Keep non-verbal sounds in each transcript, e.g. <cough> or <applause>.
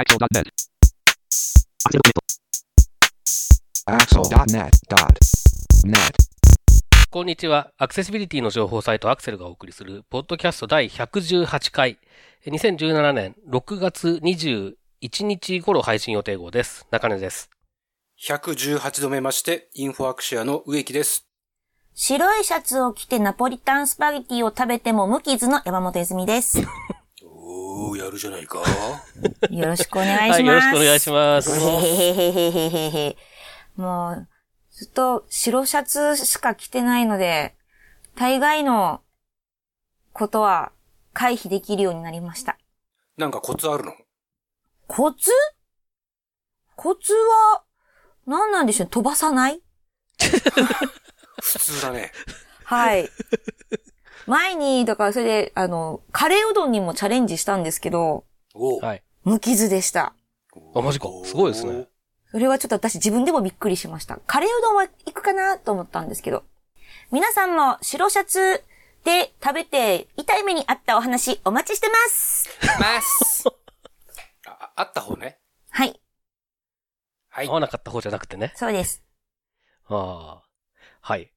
Axel.net. Axel.net.net. こんにちは。アクセシビリティの情報サイトアクセルがお送りする、ポッドキャスト第118回、2017年6月21日頃配信予定号です。中根です。118度目まして、インフォアクシアの植木です。白いシャツを着てナポリタンスパゲティを食べても無傷の山本泉です。おー、やるじゃないか。よろしくお願いします。はい、よろしくお願いします。へへへへへへへ。もう、ずっと白シャツしか着てないので、大概のことは回避できるようになりました。なんかコツあるの？コツ？コツは、何なんでしょう飛ばさない？<laughs> 普通だね。はい。前に、だからそれで、あの、カレーうどんにもチャレンジしたんですけど。はい。無傷でした。あ、マジか。すごいですね。それはちょっと私自分でもびっくりしました。カレーうどんは行くかなと思ったんですけど。皆さんも白シャツで食べて痛い目にあったお話お待ちしてます。ます。あ、あった方ね。はい、はい合。わなかった方じゃなくてね。そうです。ああ。はい。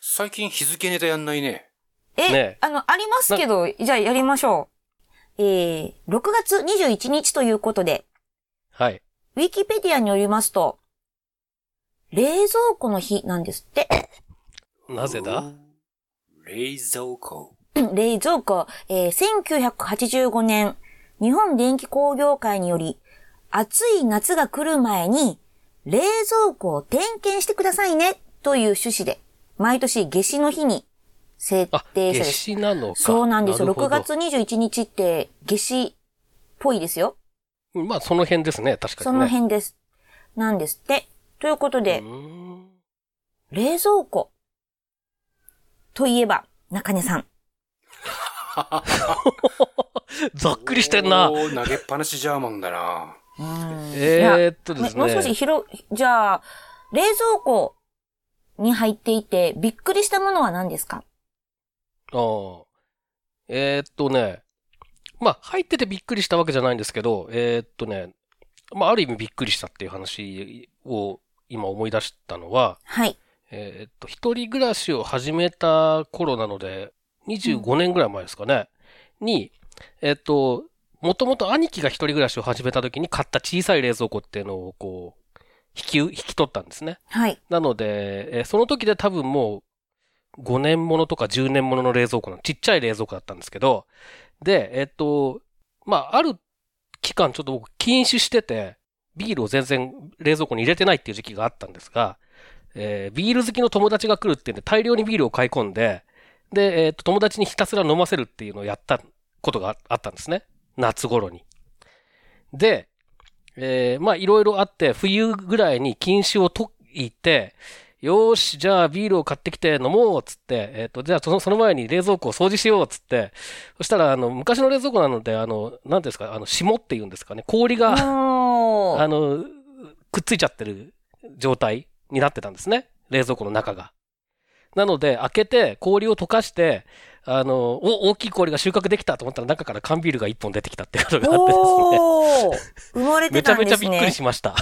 最近日付ネタやんないね。え、ねあの、ありますけど、じゃあやりましょう。えー、6月21日ということで、はい。ウィキペディアによりますと、冷蔵庫の日なんですって。<coughs> なぜだ？冷蔵庫。<coughs> 冷蔵庫、えー1985年、日本電気工業会により、暑い夏が来る前に、冷蔵庫を点検してくださいね、という趣旨で、毎年夏至の日に設あ、夏定され至なのか。そうなんですよ。6るほど月21日って夏至っぽいですよ。まあ、その辺ですね。確かそにね。の辺です。なんですって。ということで冷蔵庫。といえば、中根さん。<laughs> ざっくりしてんな。投げっぱなしジャーマンだな。えーっとですね。もう少し広、じゃあ、冷蔵庫に入っていてびっくりしたものは何ですか？ああ。えーっとね。まあ、入っててびっくりしたわけじゃないんですけど、えーっとね。まあ、ある意味びっくりしたっていう話を今思い出したのは、はい。えーっと、一人暮らしを始めた頃なので、25年ぐらい前ですかね。に、えーっと、もともと兄貴が一人暮らしを始めた時に買った小さい冷蔵庫っていうのをこう、引き、引き取ったんですね。はい。なので、えーその時で多分もう5年ものとか10年ものの冷蔵庫のちっちゃい冷蔵庫だったんですけど、で、えっと、まあ、ある期間ちょっと僕禁酒してて、ビールを全然冷蔵庫に入れてないっていう時期があったんですが、えービール好きの友達が来るっていうんで大量にビールを買い込んで、で、えっと、友達にひたすら飲ませるっていうのをやったことがあったんですね。夏頃に。で、えーまあいろいろあって、冬ぐらいに禁酒を解いて、よーし、じゃあビールを買ってきて飲もうっつって、えっ、と、じゃあそのその前に冷蔵庫を掃除しようっつって、そしたら、あの、昔の冷蔵庫なので、あの、なんですか、あの、霜っていうんですかね、氷が。<laughs> あの、くっついちゃってる状態になってたんですね。冷蔵庫の中が。なので、開けて氷を溶かして、あの、お、大きい氷が収穫できたと思ったら中から缶ビールが一本出てきたっていうことがあってですね。生まれてめちゃたんですね。<laughs> めちゃびっくりしました。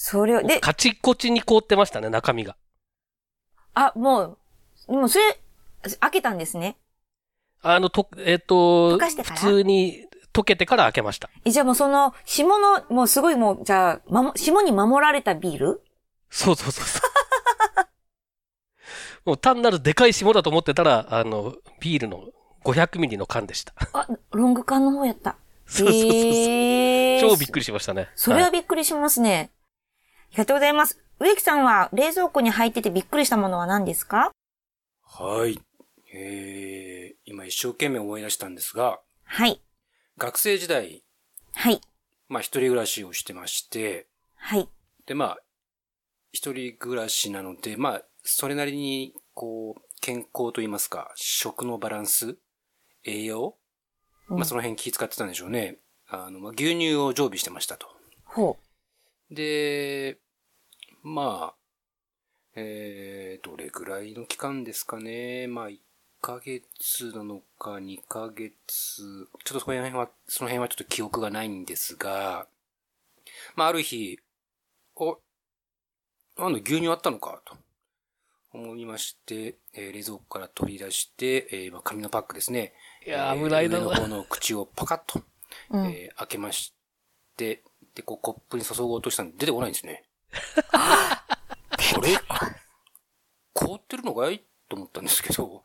それを、で、カチッコチに凍ってましたね、中身が。あ、もう、もうそれ、開けたんですね。あの、と、えっ、と、溶かしてから？普通に溶けてから開けました。えじゃあもうその、霜の、もうすごいもう、じゃあ、まも、霜に守られたビール？そうそうそうそう。<laughs> もう単なるでかい霜だと思ってたら、あの、ビールの500ミリの缶でした。あ、ロング缶の方やった。<laughs> そうそうそうそう。へー超びっくりしましたね。それはびっくりしますね。ありがとうございます。植木さんは冷蔵庫に入っててびっくりしたものは何ですか？はい。えー、今一生懸命思い出したんですが、はい。学生時代、はい。まあ一人暮らしをしてまして、はい。でまあ、一人暮らしなので、まあ、それなりに、こう、健康といいますか、食のバランス、栄養、まあその辺気遣ってたんでしょうね。あの、まあ牛乳を常備してましたと。ほで、まあ、えー、どれぐらいの期間ですかね。まあ、1ヶ月なのか2ヶ月、ちょっとその辺は、その辺はちょっと記憶がないんですが、まあ、ある日、お、なんだ、牛乳あったのか、と思いまして、えー、冷蔵庫から取り出して、えー、まあ、紙のパックですね。いやー、危ないな。上の方の口をパカッと、うん、えー、開けまして、で、こう、コップに注ごうとしたんで出てこないんですね。<laughs> あれ凍ってるのかい？と思ったんですけど、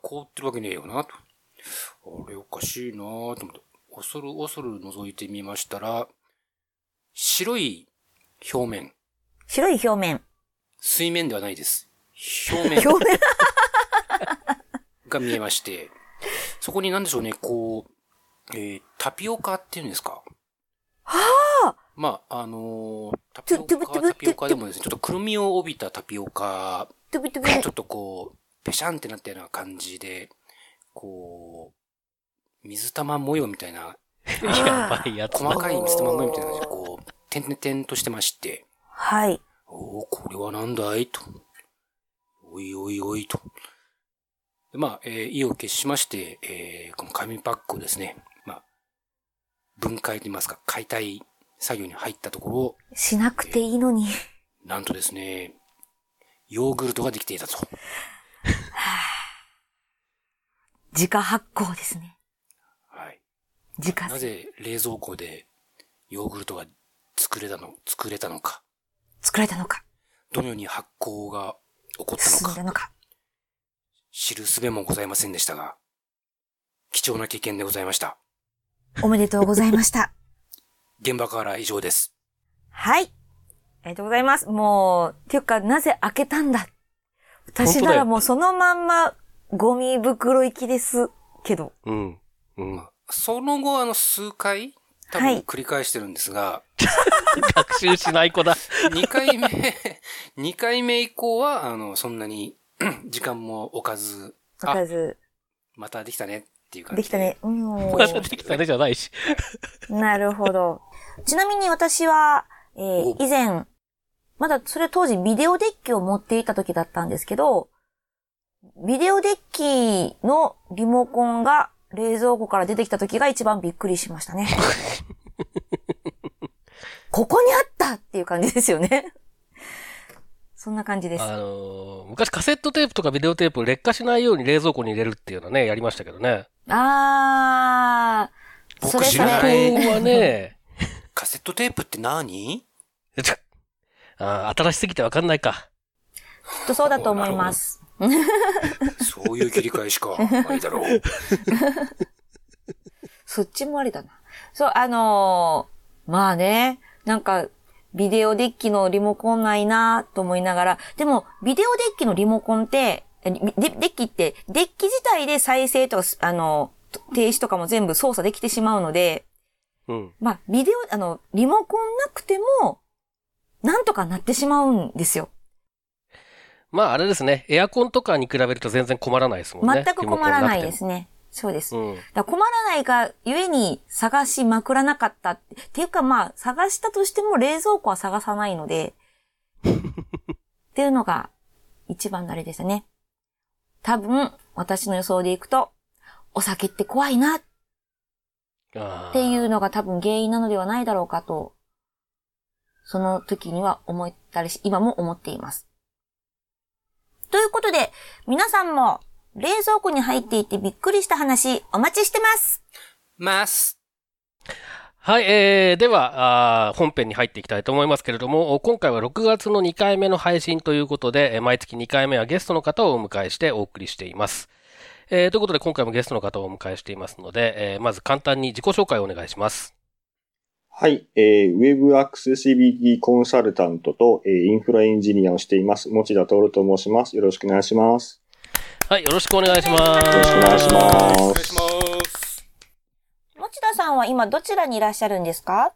凍ってるわけねえよな、と。あれおかしいなと思って、恐る恐る覗いてみましたら、白い表面。白い表面。水面ではないです。表面。表面 <laughs> が見えまして、そこに何でしょうね、こう、えー、タピオカっていうんですか？はあまあ、あのー、タピオカ、タピオカでもですね、ちょっとくるみを帯びたタピオカちょっとこう、ぺしゃんってなったような感じで、こう、水玉模様みたいな、やばいやつ細かい水玉模様みたいな感じで、こう、点々としてまして、はい。おおこれはなんだい？と。おいおいおいと。でまあ、えー、意を決しまして、えー、この紙パックをですね、まあ、分解と言いますか、解体作業に入ったところ、しなくていいのに。なんとですね、ヨーグルトができていたと。<laughs> 自家発酵ですね。はい。自家なぜ冷蔵庫でヨーグルトが作れたの、作れたのか。作れたのか。どのように発酵が起こったのか。進んだのか。知るすべもございませんでしたが、貴重な経験でございました。おめでとうございました。現場から以上です。はい。ありがとうございます。もう、っていうか、なぜ開けたんだ私ならもうそのまんま、ゴミ袋行きですけど。うん。うん。その後、あの、数回、多分繰り返してるんですが。はい、学習しない子だ。2回目、<laughs> 2回目以降は、あの、そんなに、<clears throat> 時間も置かず。置かず。またできたねっていう感じで。できたね。うん。<laughs> できたねじゃないし。<laughs> なるほど。ちなみに私は、えー、以前、まだそれ当時ビデオデッキを持っていた時だったんですけど、ビデオデッキのリモコンが冷蔵庫から出てきた時が一番びっくりしましたね。<laughs> ここにあったっていう感じですよね。そんな感じです。あのー、昔カセットテープとかビデオテープ劣化しないように冷蔵庫に入れるっていうのはね、やりましたけどね。あー。僕知らない。はね、<laughs> カセットテープって何？<laughs> あ新しすぎてわかんないか。きっとそうだと思います。<laughs> そういう切り替えしかないだろう。そっちもありだな。そう、あのー、まあね、なんか、ビデオデッキのリモコンないなと思いながら、でも、ビデオデッキのリモコンって、デッキって、デッキ自体で再生とか、あの、停止とかも全部操作できてしまうので、うん。まあ、ビデオ、あの、リモコンなくても、なんとかなってしまうんですよ。まああれですね。エアコンとかに比べると全然困らないですもんね。全く困らないですね。そうです。うん、だ困らないがゆえに探しまくらなかったって。っていうかまあ探したとしても冷蔵庫は探さないので。<laughs> っていうのが一番のあれでしたね。多分私の予想でいくとお酒って怖いなっていうのが多分原因なのではないだろうかとその時には思ったりし、今も思っています。ということで、皆さんも冷蔵庫に入っていてびっくりした話お待ちしてます。ます。はい、えー、ではあ、本編に入っていきたいと思いますけれども、今回は6月の2回目の配信ということで、毎月2回目はゲストの方をお迎えしてお送りしています。えー、ということで今回もゲストの方をお迎えしていますので、えー、まず簡単に自己紹介をお願いします。はい、えー、ウェブアクセシビリティコンサルタントと、えー、インフラエンジニアをしています、持田徹と申します。よろしくお願いします。はい、よろしくお願いします。よろしくお願いします。お願いします。さんは今どちらにいらっしゃるんですか？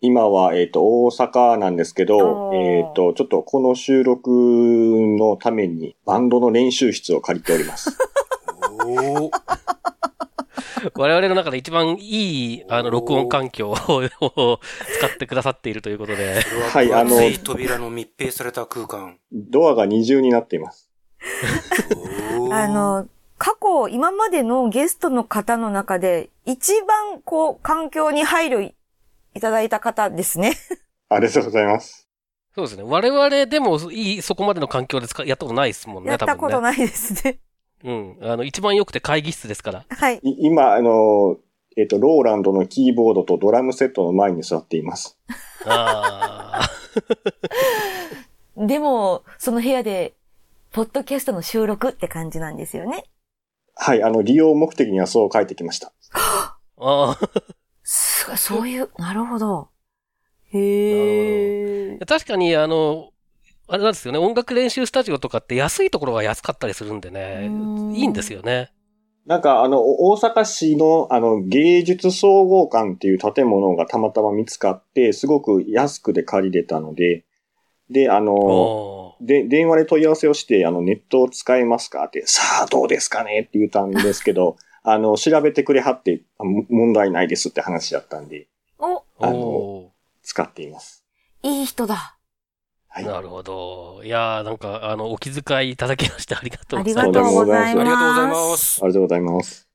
今は、えっ、ー、と、大阪なんですけど、えっ、ー、と、ちょっとこの収録のためにバンドの練習室を借りております。お我々の中で一番いい、あの、録音環境を使ってくださっているということで。はい、あの、扉の密閉された空間。ドアが二重になっています。あの、過去、今までのゲストの方の中で、一番、こう、環境に配慮いただいた方ですね。ありがとうございます。そうですね。我々でもいい、そこまでの環境で使やったことないですもんね、やったこと多分ね。ないですね。うん。あの、一番良くて会議室ですから。はい。い今、あの、えっ、と、ローランドのキーボードとドラムセットの前に座っています。ああ。<laughs> でも、その部屋で、ポッドキャストの収録って感じなんですよね。はい、あの、利用目的にはそう書いてきました。<laughs> ああ。すごい、そういう、<laughs> なるほど。へえ。確かに、あの、あれなんですよね。音楽練習スタジオとかって安いところが安かったりするんでねうん。いいんですよね。なんか、あの、お大阪市の、あの、芸術総合館っていう建物がたまたま見つかって、すごく安くで借りれたので、で、あの、で、電話で問い合わせをして、あの、ネットを使えますか？って、さあ、どうですかね？って言ったんですけど、<laughs> あの、調べてくれはって、問題ないですって話だったんで、お、あのお使っています。いい人だ。はい。ーなるほど。いやー、なんか、あの、お気遣いいただきましてありがとうありございます。がとうございありがとうございま。ますす。ありがとうございます。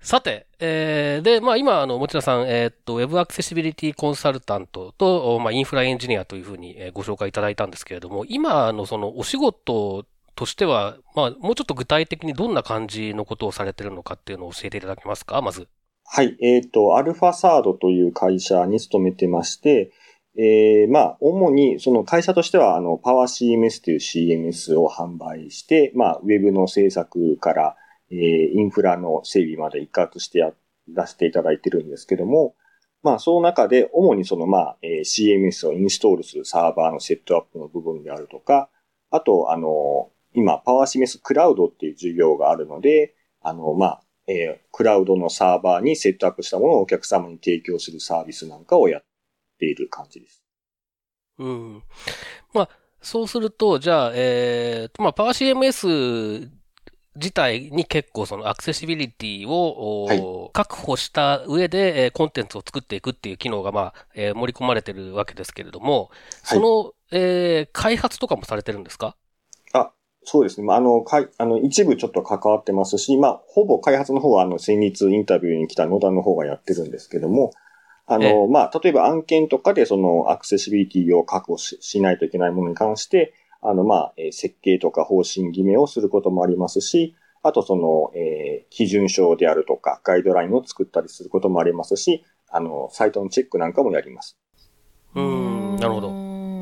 さて、えー、で、まあ今、あの、持田さん、えーっと、Web アクセシビリティコンサルタントと、まあインフラエンジニアというふうにご紹介いただいたんですけれども、今のそのお仕事としては、まあもうちょっと具体的にどんな感じのことをされてるのかっていうのを教えていただけますか？まず。はい。えっ、と、アルファサードという会社に勤めてまして、えーまあ、主に、その会社としては、あの、パワー CMS という CMS を販売して、まあ、ウェブの制作から、えーインフラの整備まで一括してや出していただいてるんですけども、まあ、その中で、主にその、まあ、えー CMS をインストールするサーバーのセットアップの部分であるとか、あと、あの、今、パワー CMS クラウドっていう授業があるので、あの、まあ、えークラウドのサーバーにセットアップしたものをお客様に提供するサービスなんかをやっている感じです。うん。まあ、そうすると、じゃあ、えー、まあ、パワー CMS 自体に結構そのアクセシビリティを、お確保した上で、えーコンテンツを作っていくっていう機能が、まあ、えー盛り込まれてるわけですけれども、その、えー開発とかもされてるんですか？あ、そうですね。まあ、あの、かい、あの、一部ちょっと関わってますし、まあ、ほぼ開発の方は、あの、先日インタビューに来た野田の方がやってるんですけども、あの、ええ。まあ、例えば案件とかでそのアクセシビリティを確保ししないといけないものに関して、あの、まあ、えー設計とか方針決めをすることもありますし、あとその、えー基準書であるとか、ガイドラインを作ったりすることもありますし、あの、サイトのチェックなんかもやります。うーん、なるほど。ど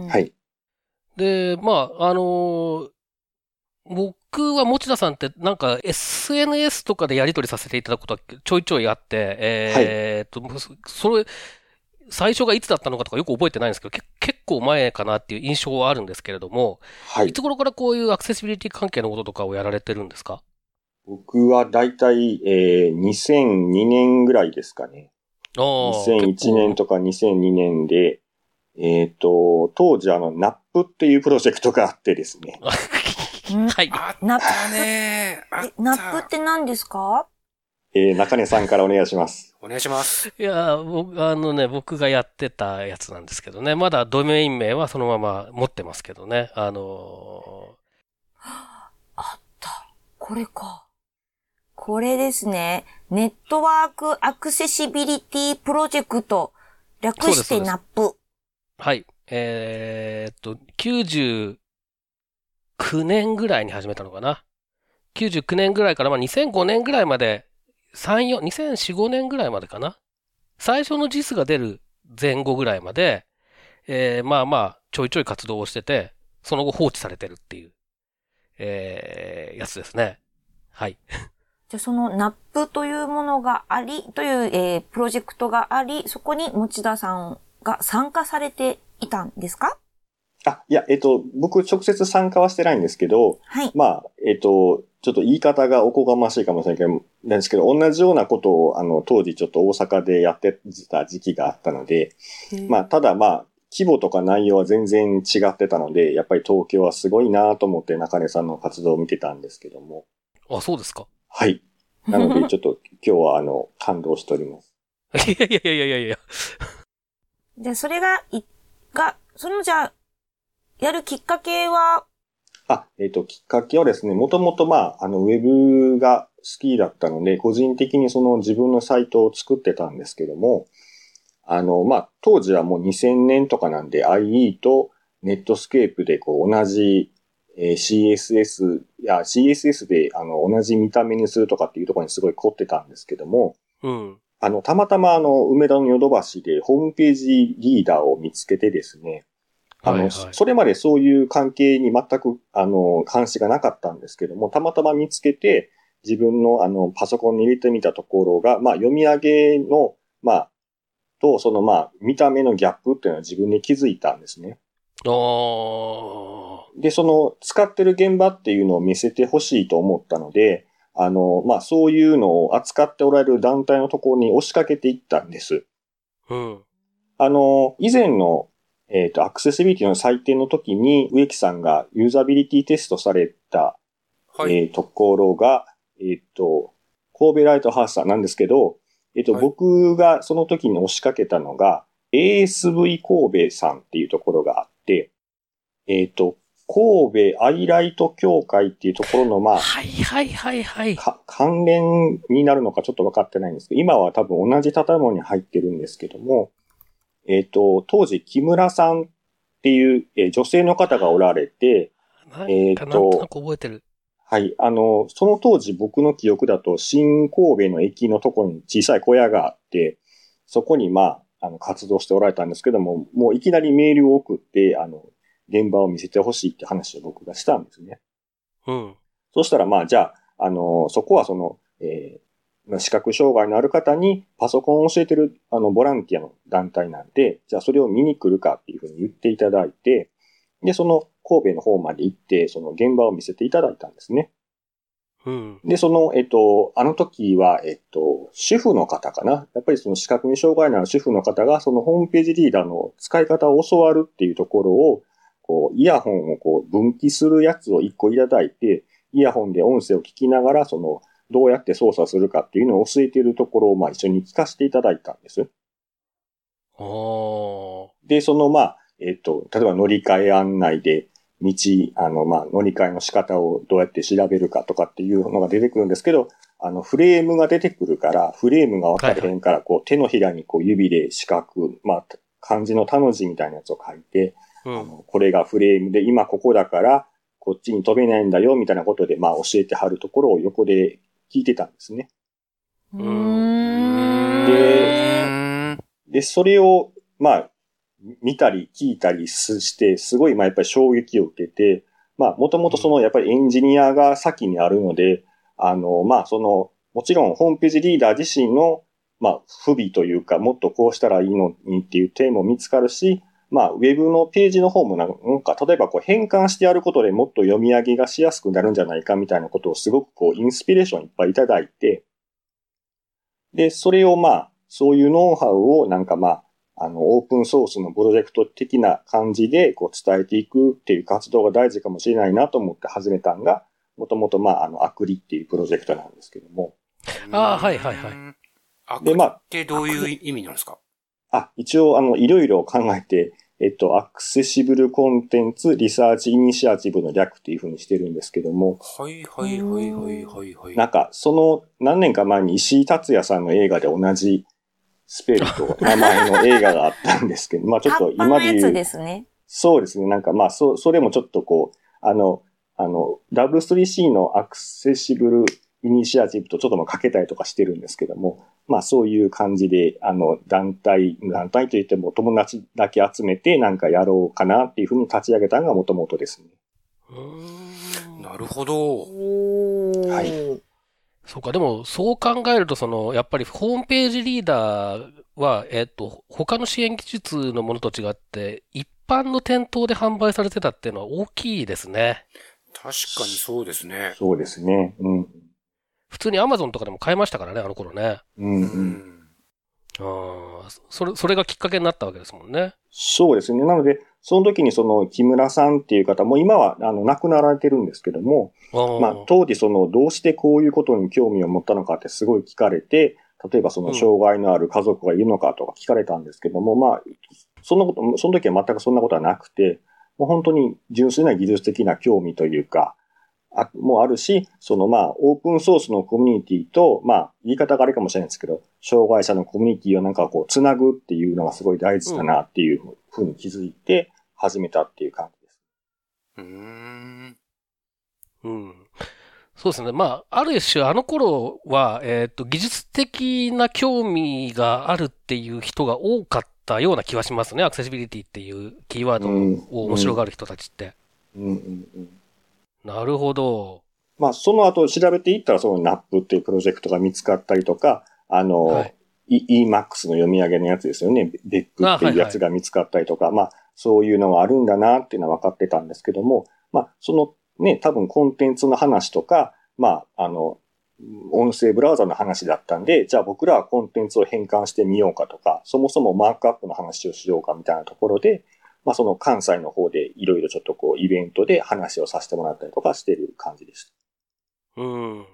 はい。で、まあ、あのー僕は持田さんってなんか SNS とかでやり取りさせていただくことはちょいちょいあって、えーっと、それ、最初がいつだったのかとかよく覚えてないんですけど、け結構前かなっていう印象はあるんですけれども、はいいつ頃からこういうアクセシビリティ関係のこととかをやられてるんですか？僕はだいたい、えー、2002年ぐらいですかね。ああ。2001年とか2002年で、えっ、と、当時あの、ナップっていうプロジェクトがあってですね。う <laughs> んはい。あっナップたねあっえたナップって何ですか？えー、中根さんからお願いします。お願いします。いや、僕、あのね、僕がやってたやつなんですけどね。まだドメイン名はそのまま持ってますけどね。あのあった。これか。これですね。 Network Accessibility Project。略してナップ。はい。えーっと、99年ぐらいに始めたのかな。99年ぐらいから、まあ、2005年ぐらいまで、3、4、2004、5年ぐらいまでかな？最初の JIS が出る前後ぐらいまで、えーまあまあ、ちょいちょい活動をしてて、その後放置されてるっていう、えーやつですね。はい。<laughs> じゃそのナップというものがあり、という、えープロジェクトがあり、そこに持田さんが参加されていたんですか？あ、いや、えっ、と、僕直接参加はしてないんですけど、はい。まあ、えっ、と、ちょっと言い方がおこがましいかもしれないけど、なんですけど、同じようなことを、あの、当時ちょっと大阪でやってた時期があったので、まあ、ただまあ、規模とか内容は全然違ってたので、やっぱり東京はすごいなと思って中根さんの活動を見てたんですけども。あ、そうですか。はい。なので、<laughs> ちょっと今日はあの、感動しております。いやいやいやいやいや。じゃあそれが、い、が、そのじゃあ、やるきっかけは、あ、えっ、と、きっかけはですね、もともとまあ、あの、ウェブが好きだったので、個人的にその自分のサイトを作ってたんですけども、あの、まあ、当時はもう2000年とかなんで IE とネットスケープでこう同じ、えー CSS や CSS であの同じ見た目にするとかっていうところにすごい凝ってたんですけども、うん。あの、たまたまあの、梅田のヨドバシでホームページリーダーを見つけてですね、あの、はいはいそれまでそういう関係に全く、あの、関心がなかったんですけども、たまたま見つけて、自分のあの、パソコンに入れてみたところが、まあ、読み上げの、まあ、と、そのまあ、見た目のギャップっていうのは自分で気づいたんですね。ああ。で、その、使ってる現場っていうのを見せてほしいと思ったので、あの、まあ、そういうのを扱っておられる団体のところに押しかけていったんです。うん。あの、以前の、えっ、と、アクセシビリティの採点の時に、植木さんがユーザビリティテストされた、はい。えーところが、えっ、と、神戸ライトハウスさんなんですけど、えっ、と、はい僕がその時に押しかけたのが、ASV 神戸さんっていうところがあって、えっ、と、神戸アイライト協会っていうところの、まあ、はいはいはいはい。か関連になるのかちょっと分かってないんですけど、今は多分同じ建物に入ってるんですけども、えっ、と、当時木村さんっていう、えー女性の方がおられて、えーとかなんと覚えてる。はい、あの、その当時僕の記憶だと、新神戸の駅のところに小さい小屋があって、そこにまあ、あの、活動しておられたんですけども、もういきなりメールを送って、あの、現場を見せてほしいって話を僕がしたんですね。うん。そしたら、まあ、じゃあ、あの、そこはその、えーまあ視覚障害のある方にパソコンを教えてる、あの、ボランティアの団体なんで、じゃあそれを見に来るかっていうふうに言っていただいて、で、その神戸の方まで行って、その現場を見せていただいたんですね。うん。で、その、えっと、あの時は、えっと、主婦の方かな。やっぱりその視覚に障害のある主婦の方が、そのホームページリーダーの使い方を教わるっていうところを、こう、イヤホンをこう、分岐するやつを一個いただいて、イヤホンで音声を聞きながら、その、どうやって操作するかっていうのを教えているところを、まあ一緒に聞かせていただいたんです。で、その、まあ、えっと、例えば乗り換え案内で、道、あの、まあ、乗り換えの仕方をどうやって調べるかとかっていうのが出てくるんですけど、あの、フレームが出てくるから、フレームが分かれへんから、こう、手のひらにこう、指で四角、まあ、漢字の他の字みたいなやつを書いて、うん。あの、これがフレームで、今ここだから、こっちに飛べないんだよ、みたいなことで、まあ、教えてはるところを横で聞いてたんですね。でで、それを、まあ、見たり聞いたりすして、すごい、まあ、やっぱり衝撃を受けて、まあ、もともとその、やっぱりエンジニアが先にあるので、あの、まあ、その、もちろん、ホームページリーダー自身の、まあ、不備というか、もっとこうしたらいいのにっていう点も見つかるし、まあ、ウェブのページの方もなんか、例えばこう変換してやることでもっと読み上げがしやすくなるんじゃないかみたいなことをすごくこう、インスピレーションいっぱいいただいて、で、それをまあ、そういうノウハウをなんかまあ、あの、オープンソースのプロジェクト的な感じでこう伝えていくっていう活動が大事かもしれないなと思って始めたのが、もともとまあ、あの、アクリっていうプロジェクトなんですけども。あーはいはいはいい。アクでまあリってどういう意味なんですか？あ、一応あの、いろいろ考えて、えっと、アクセシブルコンテンツリサーチイニシアチブの略っていうふうにしてるんですけども、はいはいはいはいはいはい。なんか、その何年か前に石井達也さんの映画で同じスペルと名前の映画があったんですけど、<laughs> まあちょっと今で言うで、すね。そうですね。なんかまあ、そ、それもちょっとこう、あの、あの、W3C のアクセシブルイニシアチブとちょっともかけたりとかしてるんですけども、まあそういう感じで、あの、団体、団体といっても友達だけ集めてなんかやろうかなっていうふうに立ち上げたのがもともとですね。うーんなるほど。はいそうか、でも、そう考えると、その、やっぱりホームページリーダーは、えっと、他の支援技術のものと違って、一般の店頭で販売されてたっていうのは大きいですね。確かにそうですね。そうですね。うん。普通に Amazon とかでも買えましたからね、あの頃ね。うん、ううん。ん。ああ、それ、それがきっかけになったわけですもんね。そうですね。なので、その時にその木村さんっていう方も今はあの亡くなられてるんですけども、ああまあ当時そのどうしてこういうことに興味を持ったのかってすごい聞かれて、例えばその障害のある家族がいるのかとか聞かれたんですけども、まあ、そんなこと、その時は全くそんなことはなくて、もう本当に純粋な技術的な興味というか、あ、もあるし、そのまあ、オープンソースのコミュニティと、まあ、言い方があれかもしれないんですけど、障害者のコミュニティをなんかこう、つなぐっていうのがすごい大事だなっていうふうに気づいて始めたっていう感じです。うーん。うん。そうですね。まあ、ある種、あの頃は、えっ、ー、と、技術的な興味があるっていう人が多かったような気はしますね。アクセシビリティっていうキーワードを面白がる人たちって。うんうんうんうんなるほど。まあ、その後調べていったら、その NAP っていうプロジェクトが見つかったりとか、あの、はい、EMAX の読み上げのやつですよね。別府っていうやつが見つかったりとか、はいはい、まあ、そういうのがあるんだなっていうのは分かってたんですけども、まあ、そのね、多分コンテンツの話とか、まあ、あの、音声ブラウザの話だったんで、じゃあ僕らはコンテンツを変換してみようかとか、そもそもマークアップの話をしようかみたいなところで、まあその関西の方でいろいろちょっとこうイベントで話をさせてもらったりとかしてる感じでした。うん。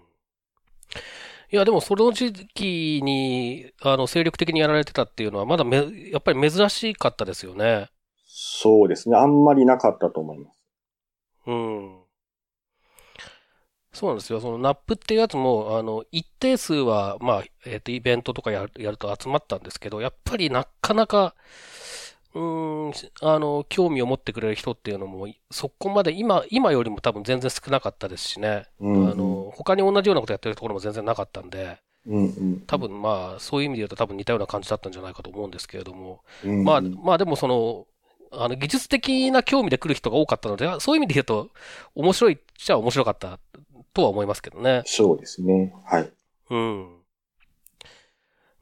いや、でもその時期に、あの、精力的にやられてたっていうのは、まだめ、やっぱり珍しかったですよね。そうですね。あんまりなかったと思います。うん。そうなんですよ。そのナップっていうやつも、あの、一定数は、まあ、えっ、ー、と、イベントとかやるやると集まったんですけど、やっぱりなかなか、うん、あの、興味を持ってくれる人っていうのも、そこまで今、今よりも多分全然少なかったですしね。うんうん、あの、他に同じようなことやってるところも全然なかったんで、うんうん、多分まあ、そういう意味で言うと多分似たような感じだったんじゃないかと思うんですけれども、うんうん、まあ、まあでもその、あの、技術的な興味で来る人が多かったので、そういう意味で言うと、面白いっちゃ面白かったとは思いますけどね。そうですね。はい。うん。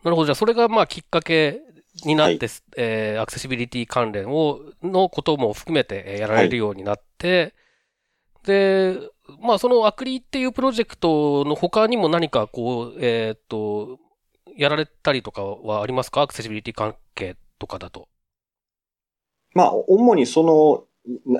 なるほど。じゃあ、それがまあきっかけになって、はい、えー、アクセシビリティ関連を、のことも含めてやられるようになって、はい、で、まあそのアクリっていうプロジェクトの他にも何かこう、えっ、ー、と、やられたりとかはありますか？アクセシビリティ関係とかだと。まあ、主にその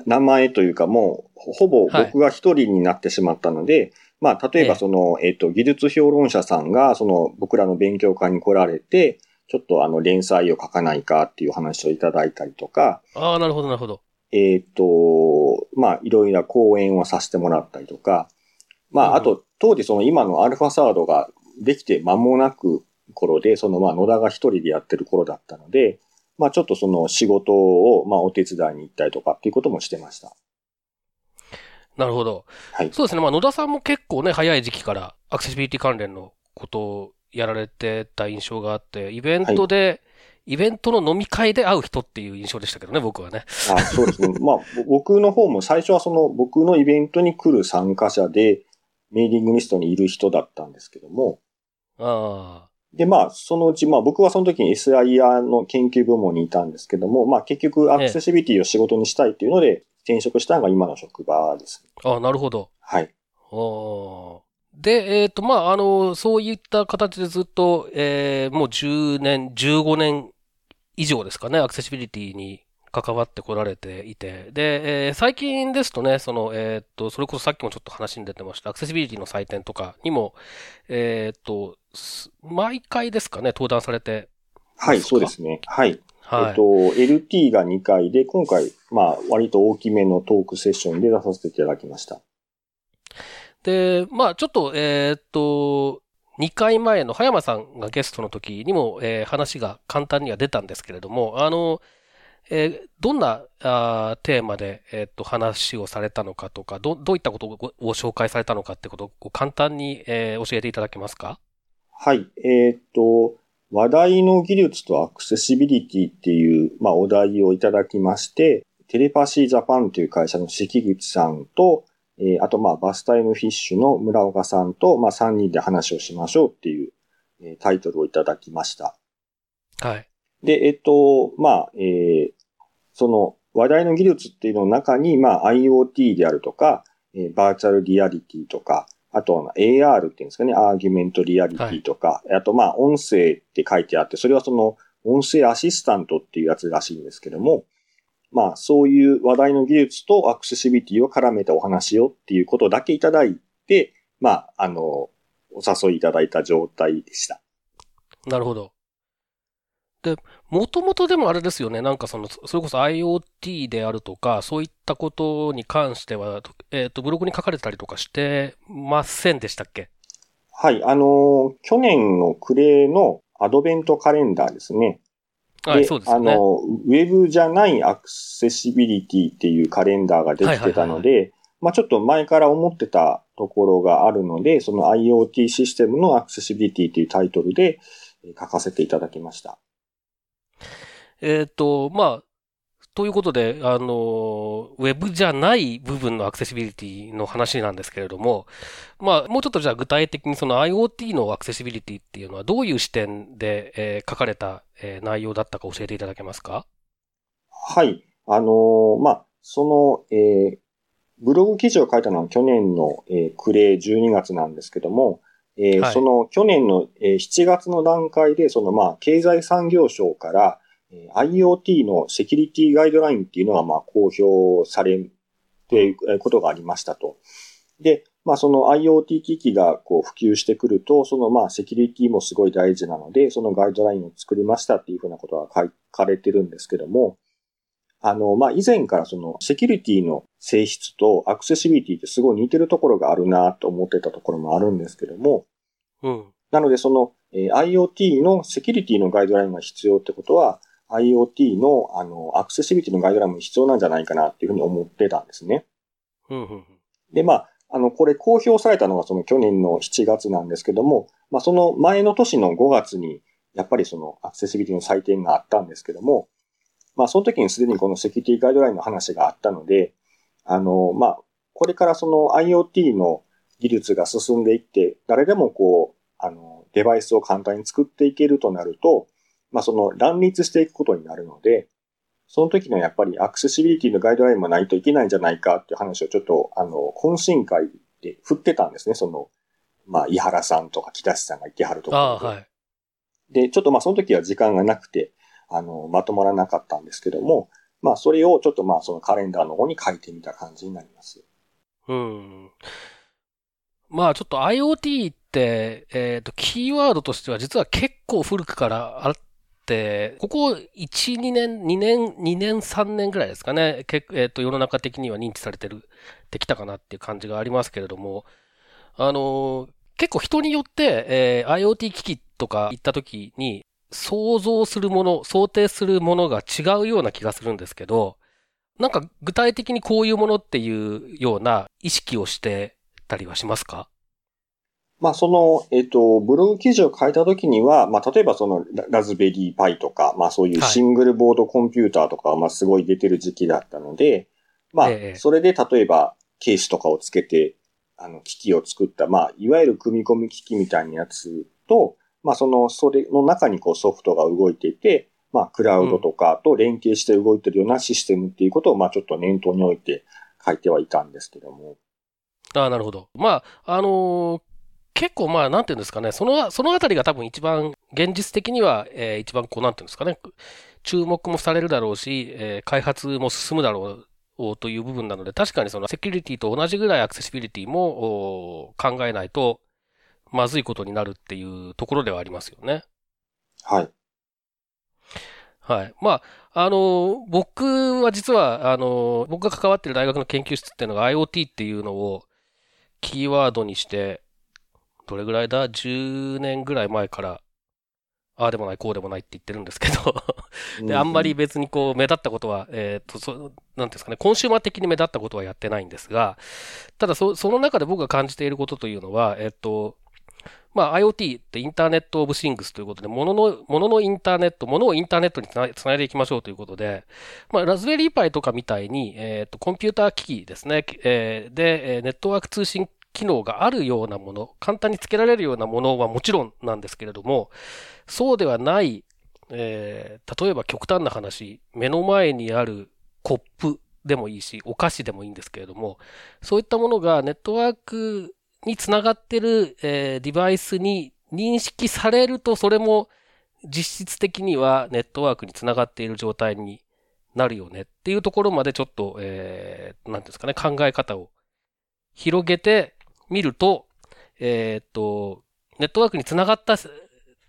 名前というかもう、ほぼ僕が一人になってしまったので、はい、まあ、例えばその、えっ、ー、と、技術評論者さんが、その、僕らの勉強会に来られて、ちょっとあの、連載を書かないかっていう話をいただいたりとか。ああ、なるほど、なるほど。えっ、ー、と、まあ、いろいろ講演をさせてもらったりとか。まあ、あと、当時その今のアルファサードができて間もなく頃で、そのまあ、野田が一人でやってる頃だったので、まあ、ちょっとその仕事を、まあ、お手伝いに行ったりとかっていうこともしてました。なるほど。はい。そうですね。まあ、野田さんも結構ね、早い時期からアクセシビリティ関連のことをやられてた印象があって、イベントで、はい、イベントの飲み会で会う人っていう印象でしたけどね、僕はね。あそうですね。<laughs> まあ、僕の方も最初はその、僕のイベントに来る参加者で、メーリングリストにいる人だったんですけども。ああ。で、まあ、そのうち、まあ僕はその時に SIR の研究部門にいたんですけども、まあ結局アクセシビリティを仕事にしたいっていうので、転職したのが今の職場です、ああ、なるほど。はい。ああ。で、えっ、ー、と、まあ、あの、そういった形でずっと、えー、もう10年、15年以上ですかね、アクセシビリティに関わってこられていて、で、えー、最近ですとね、その、えっ、ー、と、それこそさっきもちょっと話に出てました、アクセシビリティの祭典とかにも、えっ、ー、と、毎回ですかね、登壇されてはい、そうですね。はい。はい、えっと、LT が2回で、今回、まあ、割と大きめのトークセッションで出させていただきました。で、まあちょっと、えー、っと、2回前の葉山さんがゲストの時にも、えー、話が簡単には出たんですけれども、あの、えー、どんなあテーマで、えー、っと話をされたのかとか、どどういったことを紹介されたのかってことを簡単に、えー、教えていただけますか？はい。えっと、話題の技術とアクセシビリティっていう、まあ、お題をいただきまして、テレパシージャパンという会社の関口さんと、えー、あと、まあ、バスタイムフィッシュの村岡さんと、まあ、3人で話をしましょうっていう、えー、タイトルをいただきました。はい。で、えっと、まあ、えー、その話題の技術っていうの中に、まあ、IoT であるとか、えー、バーチャルリアリティとか、あとは AR っていうんですかね、 Augmented Reality とか、はい、あとまあ音声って書いてあって、それはその音声アシスタントっていうやつらしいんですけども、まあ、そういう話題の技術とアクセシビリティを絡めたお話をっていうことだけいただいて、まあ、あの、お誘いいただいた状態でした。なるほど。もともとでもあれですよね、なんかその、それこそ IoT であるとか、そういったことに関しては、えっ、ー、と、ブログに書かれたりとかしてませんでしたっけ？はい、あの、去年の暮れのアドベントカレンダーですね。はい、そうですね。あの、ウェブじゃないアクセシビリティっていうカレンダーができてたので、まあちょっと前から思ってたところがあるので、その IoT システムのアクセシビリティというタイトルで書かせていただきました。えっ、ー、と、まあ、ということで、あの、ウェブじゃない部分のアクセシビリティの話なんですけれども、まあ、もうちょっとじゃあ具体的にその IoT のアクセシビリティっていうのはどういう視点で、えー、書かれた、えー、内容だったか教えていただけますか？はい。あのー、まあ、その、えー、ブログ記事を書いたのは去年の、えー、暮れ12月なんですけども、えー、はい、その去年の、えー、7月の段階で、そのまあ、経済産業省から、IoT のセキュリティガイドラインっていうのがまあ公表されるということがありましたと。で、まあその IoT 機器がこう普及してくると、そのまあセキュリティもすごい大事なので、そのガイドラインを作りましたっていうふうなことが書かれてるんですけども、あの、まあ以前からそのセキュリティの性質とアクセシビリティってすごい似てるところがあるなと思ってたところもあるんですけども、うん。なのでその、えー、IoT のセキュリティのガイドラインが必要ってことは、IoT の、あの、アクセシビリティのガイドラインも必要なんじゃないかなっていうふうに思ってたんですね。で、まあ、あの、これ公表されたのがその去年の7月なんですけども、まあ、その前の年の5月に、やっぱりそのアクセシビリティの採点があったんですけども、まあ、その時にすでにこのセキュリティガイドラインの話があったので、あの、まあ、これからその IoT の技術が進んでいって、誰でもこう、あの、デバイスを簡単に作っていけるとなると、まあその乱立していくことになるので、その時のやっぱりアクセシビリティのガイドラインもないといけないんじゃないかっていう話をちょっと、あの、懇親会で振ってたんですね。その、まあ、井原さんとか北志さんがいてはるところで。はい。で、ちょっとまあその時は時間がなくて、あの、まとまらなかったんですけども、まあそれをちょっとまあそのカレンダーの方に書いてみた感じになります。うん。まあちょっと IoT って、えっ、ー、と、キーワードとしては実は結構古くからあっ、ここ1、2年、2年、2年、3年ぐらいですかね、けえっ、ー、と、世の中的には認知されてる、できたかなっていう感じがありますけれども、あのー、結構人によって、えー、IoT 機器とか行った時に、想像するもの、想定するものが違うような気がするんですけど、なんか具体的にこういうものっていうような意識をしてたりはしますか？まあ、その、えっ、と、ブログ記事を書いたときには、まあ、例えばそのラズベリーパイとか、まあ、そういうシングルボードコンピューターとか、まあ、すごい出てる時期だったので、まあ、それで例えば、ケースとかをつけて、あの、機器を作った、まあ、いわゆる組み込み機器みたいなやつと、まあ、その、それの中にこうソフトが動いていて、まあ、クラウドとかと連携して動いてるようなシステムっていうことを、まあ、ちょっと念頭に置いて書いてはいたんですけども。ああ、なるほど。まあ、あのー、結構まあ、なんていうんですかね、その、そのあたりが多分一番、現実的には、えー、一番こう、なんていうんですかね、注目もされるだろうし、えー、開発も進むだろうという部分なので、確かにそのセキュリティと同じぐらいアクセシビリティも考えないと、まずいことになるっていうところではありますよね。はい。はい。まあ、あの、僕は実は、あの、僕が関わっている大学の研究室っていうのが IoT っていうのをキーワードにして、どれぐらいだ ?10 年ぐらい前から、ああでもない、こうでもないって言ってるんですけど。で、あんまり別にこう、目立ったことは、えっ、ー、と、そ、なんですかね、コンシューマー的に目立ったことはやってないんですが、ただそ、その中で僕が感じていることというのは、えっ、ー、と、まあ、IoT ってインターネットオブシングスということで、ものの、もののインターネット、ものをインターネットにつないでいきましょうということで、まあ、ラズベリーパイとかみたいに、えっ、ー、と、コンピューター機器ですね、えー、で、ネットワーク通信機能があるようなもの、簡単につけられるようなものはもちろんなんですけれども、そうではない、えー、例えば極端な話、目の前にあるコップでもいいし、お菓子でもいいんですけれども、そういったものがネットワークにつながってる、えー、デバイスに認識されると、それも実質的にはネットワークにつながっている状態になるよね。っていうところまでちょっと、えー、なんですかね、考え方を広げて見ると、えー、っと、ネットワークにつながった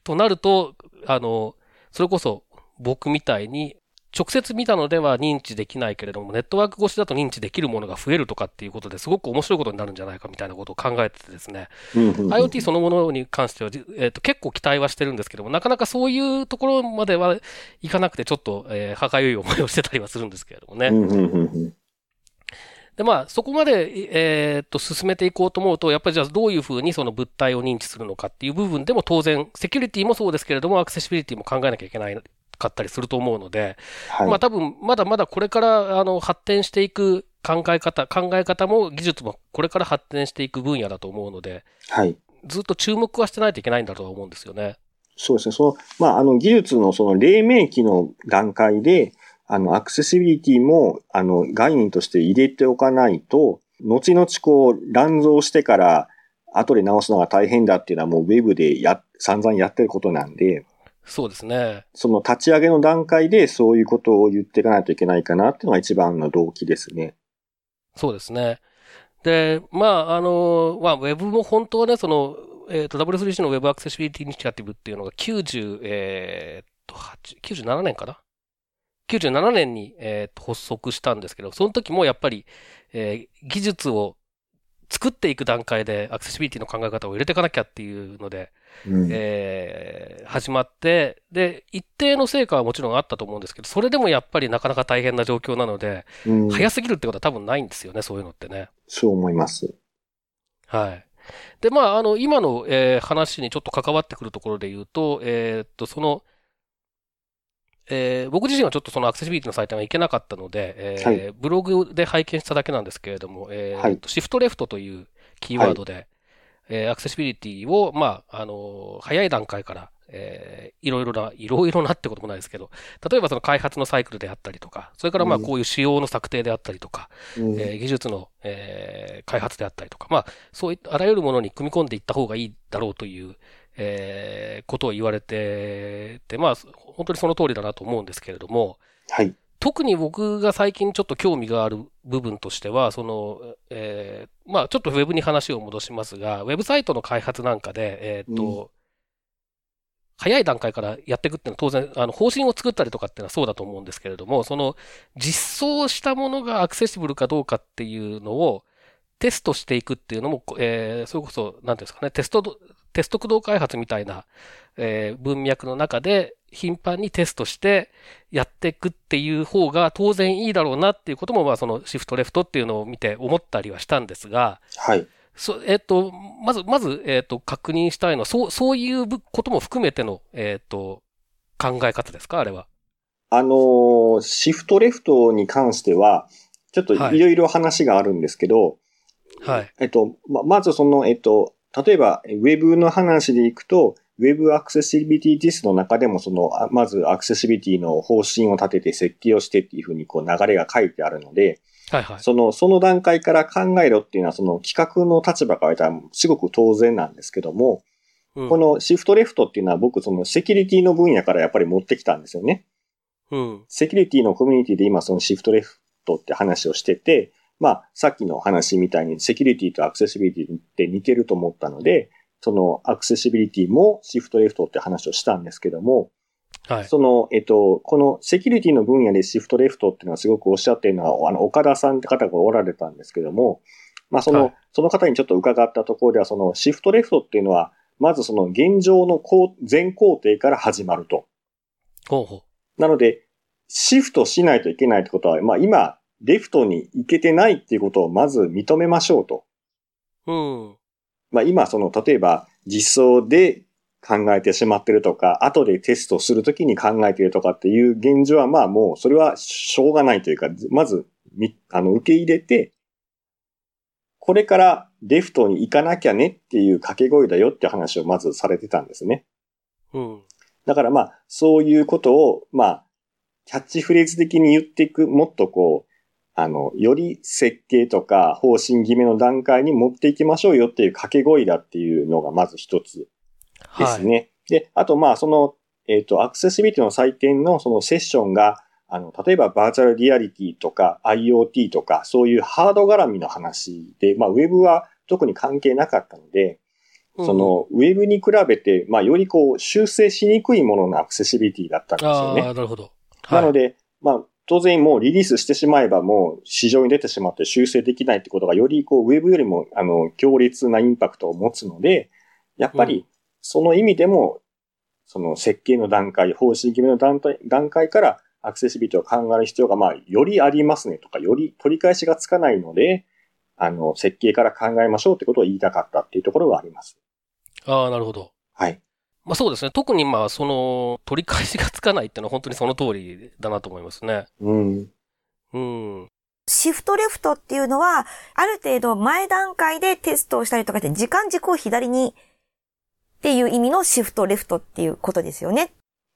となると、あの、それこそ僕みたいに直接見たのでは認知できないけれども、ネットワーク越しだと認知できるものが増えるとかっていうことですごく面白いことになるんじゃないかみたいなことを考えててですね、IoT そのものに関しては、じえーと結構期待はしてるんですけども、なかなかそういうところまではいかなくて、ちょっと、えー、歯がゆい思いをしてたりはするんですけれどもね。で、まあ、そこまで、えーっと、進めていこうと思うと、やっぱりじゃあどういうふうにその物体を認知するのかっていう部分でも当然、セキュリティもそうですけれども、アクセシビリティも考えなきゃいけないかったりすると思うので、はい。まあ多分、まだまだこれから、あの、発展していく考え方、考え方も技術もこれから発展していく分野だと思うので、はい。ずっと注目はしてないといけないんだとは思うんですよね。そうですね。その、まあ、あの、技術のその、黎明期の段階で、あの、アクセシビリティも、あの、概念として入れておかないと、後々こう、乱造してから、後で直すのが大変だっていうのはもうウェブでや、散々やってることなんで、そうですね。その立ち上げの段階でそういうことを言っていかないといけないかなっていうのが一番の動機ですね。そうですね。で、まあ、あの、まあ、ウェブも本当はね、その、えっ、と、W3C のウェブアクセシビリティイニシアティブっていうのが90、えっ、と、8 97年かな？?97 年に、えーと発足したんですけど、その時もやっぱり、えー技術を作っていく段階でアクセシビリティの考え方を入れていかなきゃっていうので、うん。えー始まって、で、一定の成果はもちろんあったと思うんですけど、それでもやっぱりなかなか大変な状況なので、うん早すぎるってことは多分ないんですよね、そういうのってね。そう思います。はい。で、まあ、あの、今の、えー話にちょっと関わってくるところで言うと、えーっと、その、えー僕自身はちょっとそのアクセシビリティのサイトが行けなかったので、えーはブログで拝見しただけなんですけれども、えーはい。シフトレフトというキーワードで、えーアクセシビリティを、まあ、あのー早い段階から、えーいろいろな、いろいろなってこともないですけど、例えばその開発のサイクルであったりとか、それからまあうん。こういう仕様の策定であったりとか、うん。えー技術の、えー開発であったりとか、まあ、そういったあらゆるものに組み込んでいった方がいいだろうという、えーことを言われてて、まあ、本当にその通りだなと思うんですけれども、はい。特に僕が最近ちょっと興味がある部分としては、その、えーまあ、ちょっとウェブに話を戻しますが、ウェブサイトの開発なんかで、えーっと、早い段階からやっていくっていうのは当然、あの、方針を作ったりとかっていうのはそうだと思うんですけれども、その、実装したものがアクセシブルかどうかっていうのをテストしていくっていうのも、えー、それこそ、なんていうんですかね、テストど、テスト駆動開発みたいな、えー文脈の中で頻繁にテストしてやっていくっていう方が当然いいだろうなっていうことも、まあそのシフトレフトっていうのを見て思ったりはしたんですが、はい。そえっ、と、まず、まず、えっ、と、確認したいのは、そう、そういうぶことも含めての、えっ、と、考え方ですか？あれは。あのーシフトレフトに関しては、ちょっとはいいろいろ話があるんですけど、はい。えっと、ま、まずその、えっと、例えば、ウェブの話でいくと、ウェブアクセシビリティディスの中でも、その、あまずアクセシビリティの方針を立てて設計をしてっていうふうにこう流れが書いてあるので、はいはい。その、その段階から考えろっていうのは、その企画の立場から言ったらすごく当然なんですけども、うんこのシフトレフトっていうのは僕そのセキュリティの分野からやっぱり持ってきたんですよね。うん。セキュリティのコミュニティで今そのシフトレフトって話をしてて、まあさっきの話みたいにセキュリティとアクセシビリティって似てると思ったので、そのアクセシビリティもシフトレフトって話をしたんですけども、はい。その、えっと、このセキュリティの分野でシフトレフトっていうのはすごくおっしゃってるのは、あの、岡田さんって方がおられたんですけども、まあその、はいその方にちょっと伺ったところでは、そのシフトレフトっていうのは、まずその現状の全工程から始まると。ほうほなので、シフトしないといけないってことは、まあ今、レフトに行けてないっていうことをまず認めましょうと。う。うん。まあ今、その、例えば実装で考えてしまってるとか、後でテストするときに考えてるとかっていう現状はまあもう、それはしょうがないというか、まず、み、あの、受け入れて、これからレフトに行かなきゃねっていう掛け声だよって話をまずされてたんですね。うん。だからまあ、そういうことを、まあ、キャッチフレーズ的に言っていく、もっとこう、あの、より設計とか方針決めの段階に持っていきましょうよっていう掛け声だっていうのがまず一つではい。すね。で、あとまあ、その、えっ、と、アクセシビリティの採点のそのセッションが、あの、例えばバーチャルリアリティとか IoT とか、そういうハード絡みの話で、まあ、ウェブは特に関係なかったので、その、ウェブに比べて、まあ、よりこう、修正しにくいもののアクセシビリティだったんですよああ、ね。なるほど。なので、まあ、当然もうリリースしてしまえばもう市場に出てしまって修正できないってことがよりこうウェブよりもあの強烈なインパクトを持つので、やっぱうりその意味でも、その設計の段階、方針決めの段階段階からアクセシビリティを考える必要がまあよりありますねとか、より取り返しがつかないので、あの、設計から考えましょうってことを言いたかったっていうところはあります。ああ、なるほど。はい。まあそうですね。特にまあ、その、取り返しがつかないっていうのは本当にその通りだなと思いますね。うん。うん。シフトレフトっていうのは、ある程度前段階でテストをしたりとかって、時間軸を左にっていう意味のシフトレフトっていうことですよね。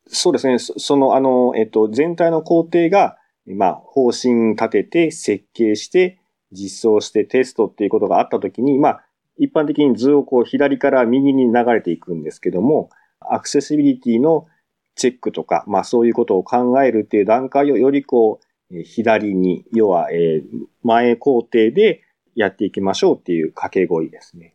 そうですね。そその、あの、えっと、全体の工程が、まあ、方針立てて、設計して、実装してテストっていうことがあったときに、まあ、一般的に図をこう、左から右に流れていくんですけども、アクセシビリティのチェックとか、まあ、そういうことを考えるっていう段階をよりこう、左に、要は、え前工程でやっていきましょうっていう掛け声ですね。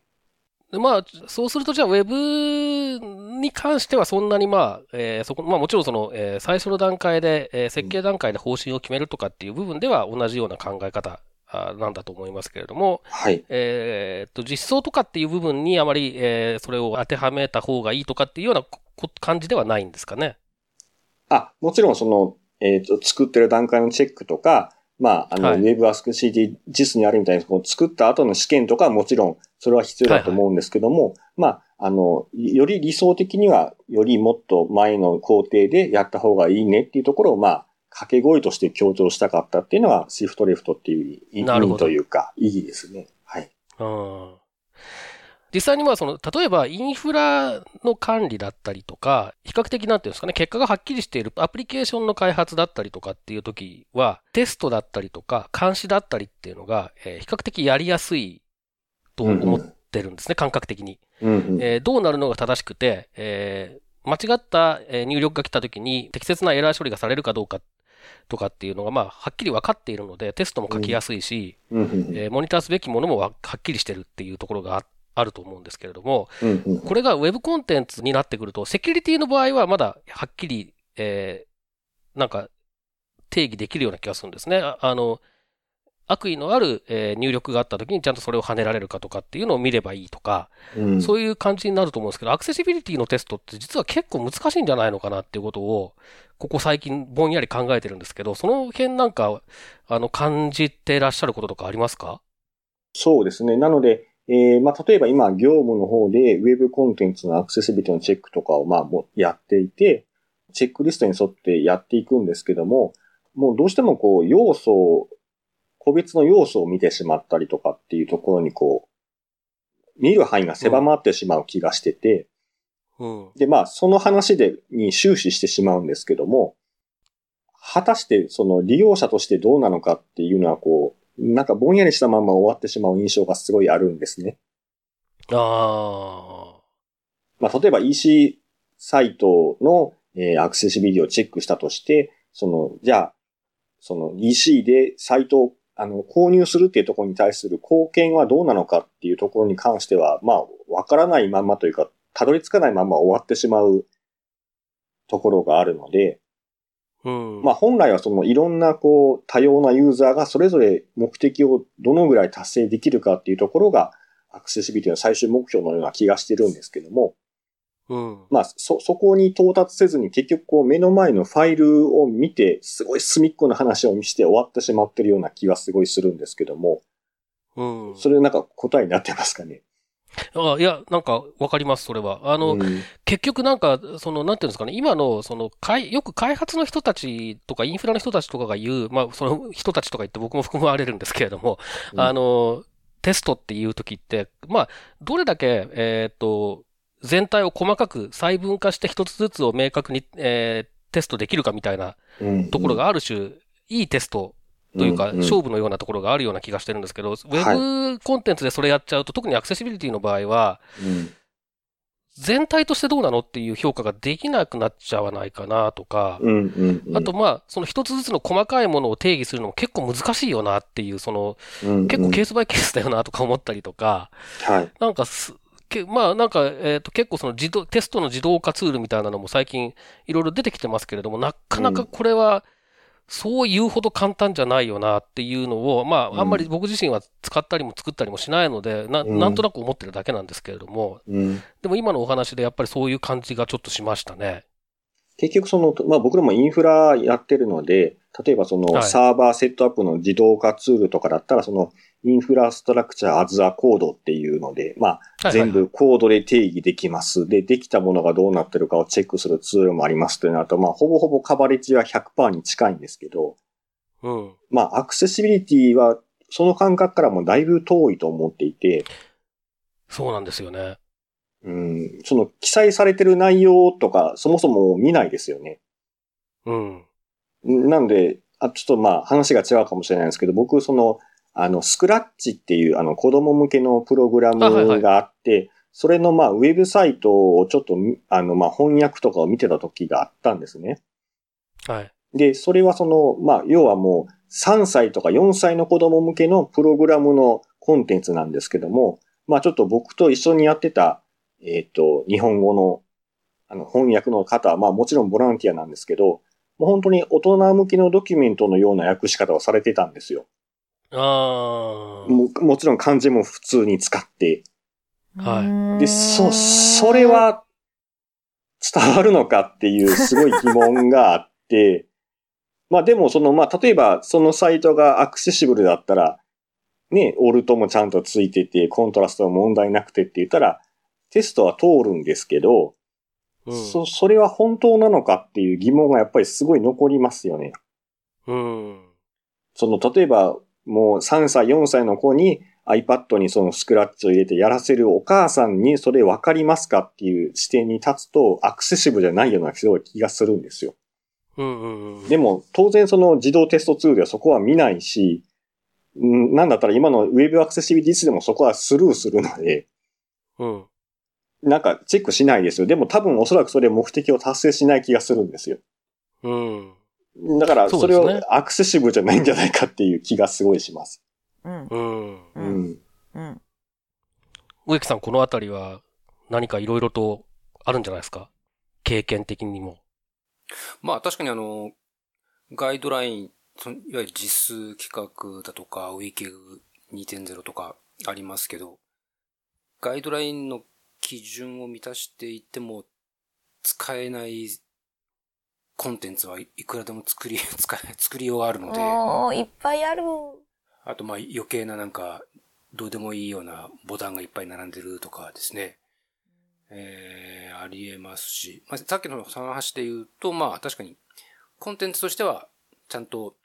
まあ、そうするとじゃあ、ウェブに関してはそんなにまあ、えーそこ、まあもちろんその、えー最初の段階で、えー設計段階で方針を決めるとかっていう部分では同じような考え方なんだと思いますけれども、はい。えーっと、実装とかっていう部分にあまり、えーそれを当てはめた方がいいとかっていうようなここ感じではないんですかね？あ、もちろんその、えっ、と、作ってる段階のチェックとか、まあ、あの、はい Web Ask CD 実にあるみたいに、こう作った後の試験とかはもちろん、それは必要だと思うんですけども、まあ、あの、より理想的には、よりもっと前の工程でやった方がいいねっていうところを、まあ、掛け声として強調したかったっていうのが、シフトレフトっていう意味というか、意義ですね。はい。うん実際にまあその、例えばインフラの管理だったりとか、比較的なんていうんですかね、結果がはっきりしているアプリケーションの開発だったりとかっていう時は、テストだったりとか、監視だったりっていうのが、えー比較的やりやすいと思ってるんですね、感覚的に。うんうん。えーどうなるのが正しくて、えー間違ったえー入力が来た時に適切なエラー処理がされるかどうかとかっていうのが、まあ、はっきり分かっているので、テストも書きやすいし、えーモニターすべきものもわはっきりしてるっていうところがああると思うんですけれども、これが Web コンテンツになってくると、セキュリティの場合はまだはっきり、えーなんか定義できるような気がするんですね。ああの、悪意のある、えー入力があった時にちゃんとそれを跳ねられるかとかっていうのを見ればいいとか、うんそういう感じになると思うんですけど、アクセシビリティのテストって実は結構難しいんじゃないのかなっていうことを、ここ最近ぼんやり考えてるんですけど、その辺なんか、あの、感じてらっしゃることとかありますか？そうですね。なので、えーまあ、例えば今、業務の方で Web コンテンツのアクセシビリティのチェックとかを、まあ、やっていて、チェックリストに沿ってやっていくんですけども、もうどうしてもこう、要素を、個別の要素を見てしまったりとかっていうところにこう、見る範囲が狭まってしまう気がしてて、うん。で、まあ、その話で、に終始してしまうんですけども、果たして、その利用者としてどうなのかっていうのは、こう、なんかぼんやりしたまま終わってしまう印象がすごいあるんですね。あまあ、例えば EC サイトの、えーアクセシビリティをチェックしたとして、その、じゃあ、その EC でサイトをあの購入するっていうところに対する貢献はどうなのかっていうところに関しては、まあ、わからないまんまというか、たどり着かないまま終わってしまうところがあるので、あ。うん。まあ本来はそのいろんなこう多様なユーザーがそれぞれ目的をどのぐらい達成できるかっていうところがアクセシビリティの最終目標のような気がしてるんですけども、うん。まあそ、そこに到達せずに結局こう目の前のファイルを見てすごい隅っこの話を見して終わってしまってるような気はすごいするんですけども、うん。それなんか答えになってますかね？あいや、なんかわかります、それは。あの、うん結局なんか、その、なんていうんですかね、今の、その、かいよく開発の人たちとか、インフラの人たちとかが言う、まあ、その人たちとか言って僕も含まれるんですけれども、うんあの、テストっていう時って、まあ、どれだけ、えっ、と、全体を細かく細分化して一つずつを明確に、えーテストできるかみたいなうん。ところがある種、いいテストというか、勝負のようなところがあるような気がしてるんですけど、ウはェブコンテンツでそれやっちゃうと、特にアクセシビリティの場合は、うん。全体としてどうなのっていう評価ができなくなっちゃわないかなとか、あとまあ、その一つずつの細かいものを定義するのも結構難しいよなっていう、その、結構ケースバイケースだよなとか思ったりとか、はい。なんかすけまあなんか、えっ、と結構その自動、テストの自動化ツールみたいなのも最近いろいろ出てきてますけれども、なかなかこれは、そう言うほど簡単じゃないよなっていうのを、まあ、あんまり僕自身は使ったりも作ったりもしないので、なうんなんとなく思ってるだけなんですけれども、うん。でも今のお話でやっぱりそういう感じがちょっとしましたね。結局その、まあ僕らもインフラやってるので、例えばそのはいサーバーセットアップの自動化ツールとかだったら、その Infrastructure as a Code っていうので、まあ全部コードで定義できます。で、できたものがどうなってるかをチェックするツールもありますというのと、まあほぼほぼカバレッジは100%に近いんですけど、うん。まあアクセシビリティはその感覚からもだいぶ遠いと思っていて、そうなんですよね。うん、その記載されてる内容とかそもそも見ないですよね。うん。なんで、あ、ちょっとまあ話が違うかもしれないんですけど、僕その、あの、スクラッチっていうあの子供向けのプログラムあはいはいがあって、それのまあウェブサイトをちょっとみあのまあ翻訳とかを見てた時があったんですね。はい。で、それはその、まあ要はもう3歳とか4歳の子供向けのプログラムのコンテンツなんですけども、まあちょっと僕と一緒にやってた、えっ、と、日本語のあの翻訳の方は、まあもちろんボランティアなんですけど、もう本当に大人向きのドキュメントのような訳し方をされてたんですよ。あー。ももちろん漢字も普通に使って。はいで、そ、それ、は伝わるのかっていうすごい疑問があって、<laughs> まあでもその、まあ例えばそのサイトがアクセシブルだったら、ね、オルトもちゃんとついてて、コントラストも問題なくてって言ったら、テストは通るんですけど、うん。そ、それは本当なのかっていう疑問がやっぱりすごい残りますよね。うん。その、例えば、もう3歳、4歳の子に iPad にそのスクラッチを入れてやらせるお母さんにそれ分かりますかっていう視点に立つとアクセシブルじゃないような気がするんですよ。うんうんうん。でも、当然その自動テストツールではそこは見ないし、んなんだったら今のウェブアクセシビリティでもそこはスルーするので、うん。なんかチェックしないですよ。でも多分おそらくそれ目的を達成しない気がするんですよ。うん。だからそれをアクセシブルじゃないんじゃないかっていう気がすごいします。うん。うん。う。うんん。うん。植木さん、このあたりは何かいろいろとあるんじゃないですか？経験的にも。まあ確かにあの、ガイドライン、そのいわゆる実数規格だとか、ウィキグ2.0とかありますけど、ガイドラインの基準を満たしていても使えないコンテンツはいくらでも作り、<laughs> 作りようがあるので、おー、いっぱいある。あとまあ余計ななんか、どうでもいいようなボタンがいっぱい並んでるとかですね。えー、ありえますし、まあ、さっきのその話で言うと、まあ確かにコンテンツとしてはちゃんと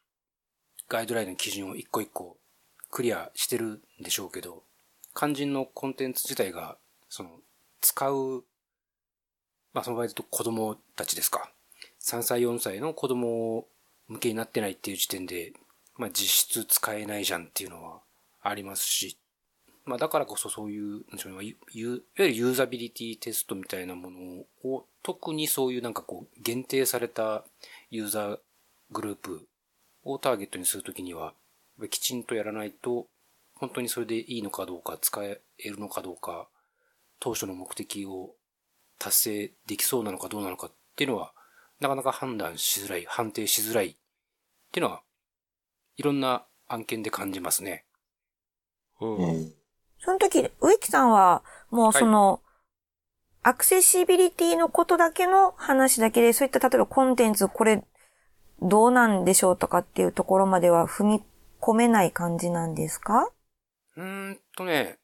ガイドラインの基準を一個一個クリアしてるんでしょうけど、肝心のコンテンツ自体が、その、使う、まあその場合だと子供たちですか。3歳4歳の子供向けになってないっていう時点で、まあ実質使えないじゃんっていうのはありますし、まあだからこそそういう、なんでしょうね、いわゆるユーザビリティテストみたいなものを、特にそういうなんかこう、限定されたユーザーグループをターゲットにするときには、きちんとやらないと、本当にそれでいいのかどうか、使えるのかどうか、当初の目的を達成できそうなのかどうなのかっていうのは、なかなか判断しづらい、判定しづらいっていうのは、いろんな案件で感じますね。うん。うん。その時、植木さんは、もうその、アクセシビリティのことだけの話だけで、そういった例えばコンテンツ、これ、どうなんでしょうとかっていうところまでは踏み込めない感じなんですか？うーんとね、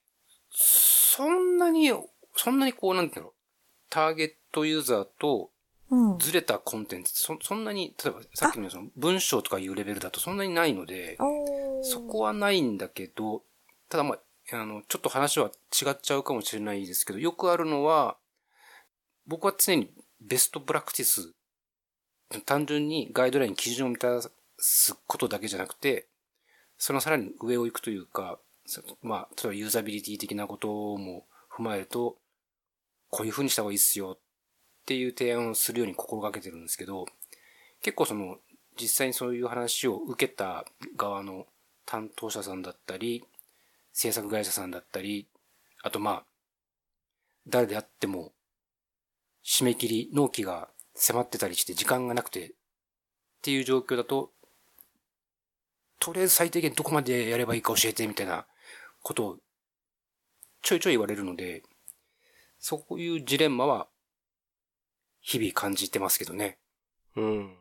そんなに、そんなにこう、なんていうの、ターゲットユーザーとうん。ずれたコンテンツ、そそんなに、例えばさっきのその文章とかいうレベルだとそんなにないので、そこはないんだけど、ただまあ、あの、ちょっと話は違っちゃうかもしれないですけど、よくあるのは、僕は常にベストプラクティス、単純にガイドライン基準を満たすことだけじゃなくて、そのさらに上を行くというか、そまあ、例えばユーザビリティ的なことも踏まえると、こういう風にした方がいいっすよっていう提案をするように心がけてるんですけど、結構その、実際にそういう話を受けた側の担当者さんだったり、制作会社さんだったり、あとまあ、誰であっても、締め切り、納期が迫ってたりして時間がなくて、っていう状況だと、とりあえず最低限どこまでやればいいか教えてみたいなことをちょいちょい言われるので、そういうジレンマは日々感じてますけどね。うん。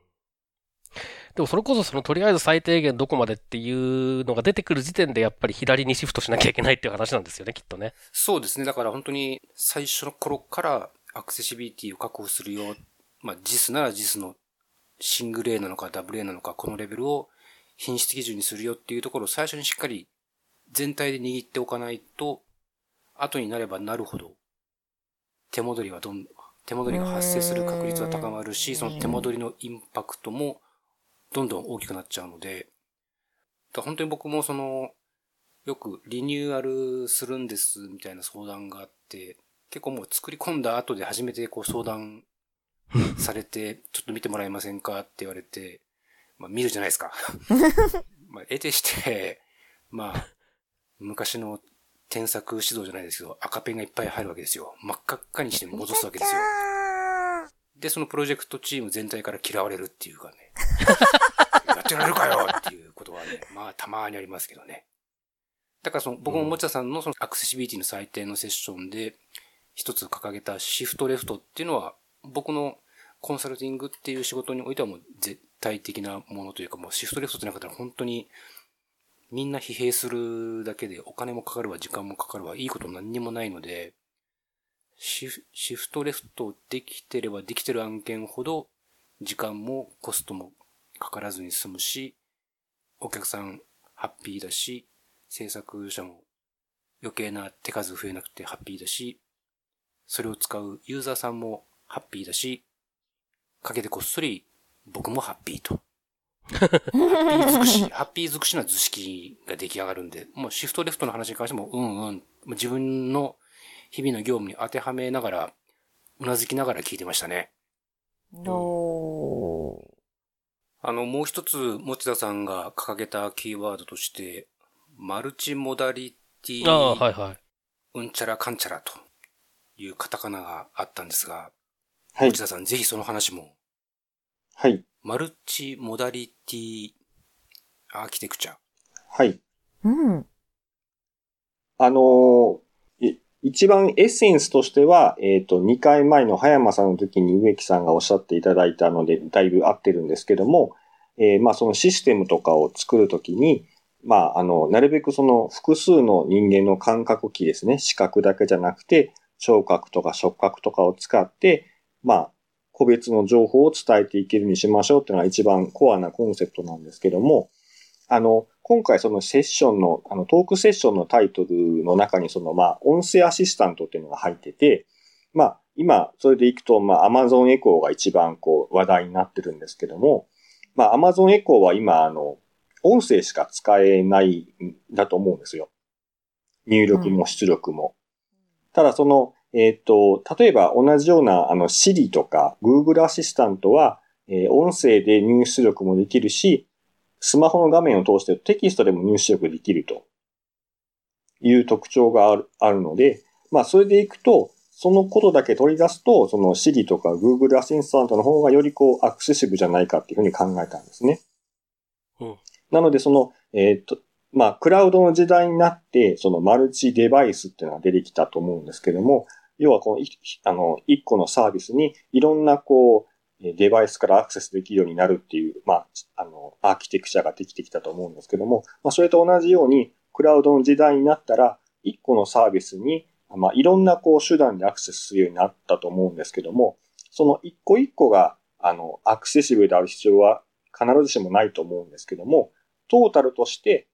でもそれこそそのとりあえず最低限どこまでっていうのが出てくる時点でやっぱり左にシフトしなきゃいけないっていう話なんですよね、きっとね。そうですね。だから本当に最初の頃からアクセシビリティを確保するよ。まあ JIS なら JIS のシングル A なのか WA なのかこのレベルを品質基準にするよっていうところを最初にしっかり全体で握っておかないと、後になればなるほど手戻りはどん、手戻りが発生する確率は高まるし、その手戻りのインパクトもどんどん大きくなっちゃうので、だ本当に僕もその、よくリニューアルするんですみたいな相談があって、結構もう作り込んだ後で初めてこう相談されて、<laughs> ちょっと見てもらえませんかって言われて、まあ見るじゃないですか。<laughs> まあ、得てして、まあ、昔の添削指導じゃないですけど、赤ペンがいっぱい入るわけですよ。真っ赤っかにして戻すわけですよ。で、そのプロジェクトチーム全体から嫌われるっていうかね。<laughs> やってられるかよっていうことはね、まあたまにありますけどね。だからその、僕も持田さんのそのアクセシビリティの採点のセッションで、一つ掲げたシフトレフトっていうのは、僕のコンサルティングっていう仕事においてはもう絶対的なものというか、もうシフトレフトってなかったら本当にみんな疲弊するだけでお金もかかるわ、時間もかかるわ、いいこと何にもないので、シフトレフトできてればできてる案件ほど、時間もコストもかからずに済むし、お客さんハッピーだし、制作者も余計な手数増えなくてハッピーだし、それを使うユーザーさんもハッピーだし、かけてこっそり僕もハッピーと。ハッピー尽くし、<laughs> ハッピー尽くしな図式が出来上がるんで、もうシフトレフトの話に関しても、うんうん、自分の日々の業務に当てはめながら、うなずきながら聞いてましたね。おー。あの、もう一つ、持田さんが掲げたキーワードとして、マルチモダリティ、ああ、はいはい。うんちゃらかんちゃらというカタカナがあったんですが、はい持。田さんぜひその話も、はい。マルチモダリティアーキテクチャ。はい。うん。あのーい一番エッセンスとしては、えっ、と、2回前の葉山さんの時に植木さんがおっしゃっていただいたので、だいぶ合ってるんですけども、えーまあそのシステムとかを作るときに、まああの、なるべくその複数の人間の感覚器ですね、視覚だけじゃなくて、聴覚とか触覚とかを使って、まあ、個別の情報を伝えていけるにしましょうっていうのが一番コアなコンセプトなんですけども、あの、今回そのセッションの、あの、トークセッションのタイトルの中にその、まあ、音声アシスタントっていうのが入ってて、まあ、今、それでいくと、まあ、Amazon Echo が一番こう、話題になってるんですけども、まあ、Amazon Echo は今、あの、音声しか使えないんだと思うんですよ。入力も出力も。ただその、えっ、と、例えば同じような、あの、Siri とか Google アシスタントは、えー音声で入出力もできるし、スマホの画面を通してテキストでも入出力できるという特徴があるあるので、まあ、それでいくと、そのことだけ取り出すと、その Siri とか Google アシスタントの方がよりこうアクセシブルじゃないかっていうふうに考えたんですね。うんなので、その、えっ、と、まあ、クラウドの時代になって、そのマルチデバイスっていうのが出てきたと思うんですけども、要はこの、いあの、一個のサービスにいろんなこう、デバイスからアクセスできるようになるっていう、まあ、あの、アーキテクチャができてきたと思うんですけども、まあ、それと同じように、クラウドの時代になったら、一個のサービスに、まあ、いろんなこう手段でアクセスするようになったと思うんですけども、その一個一個が、あの、アクセシブルである必要は必ずしもないと思うんですけども、トータルとして、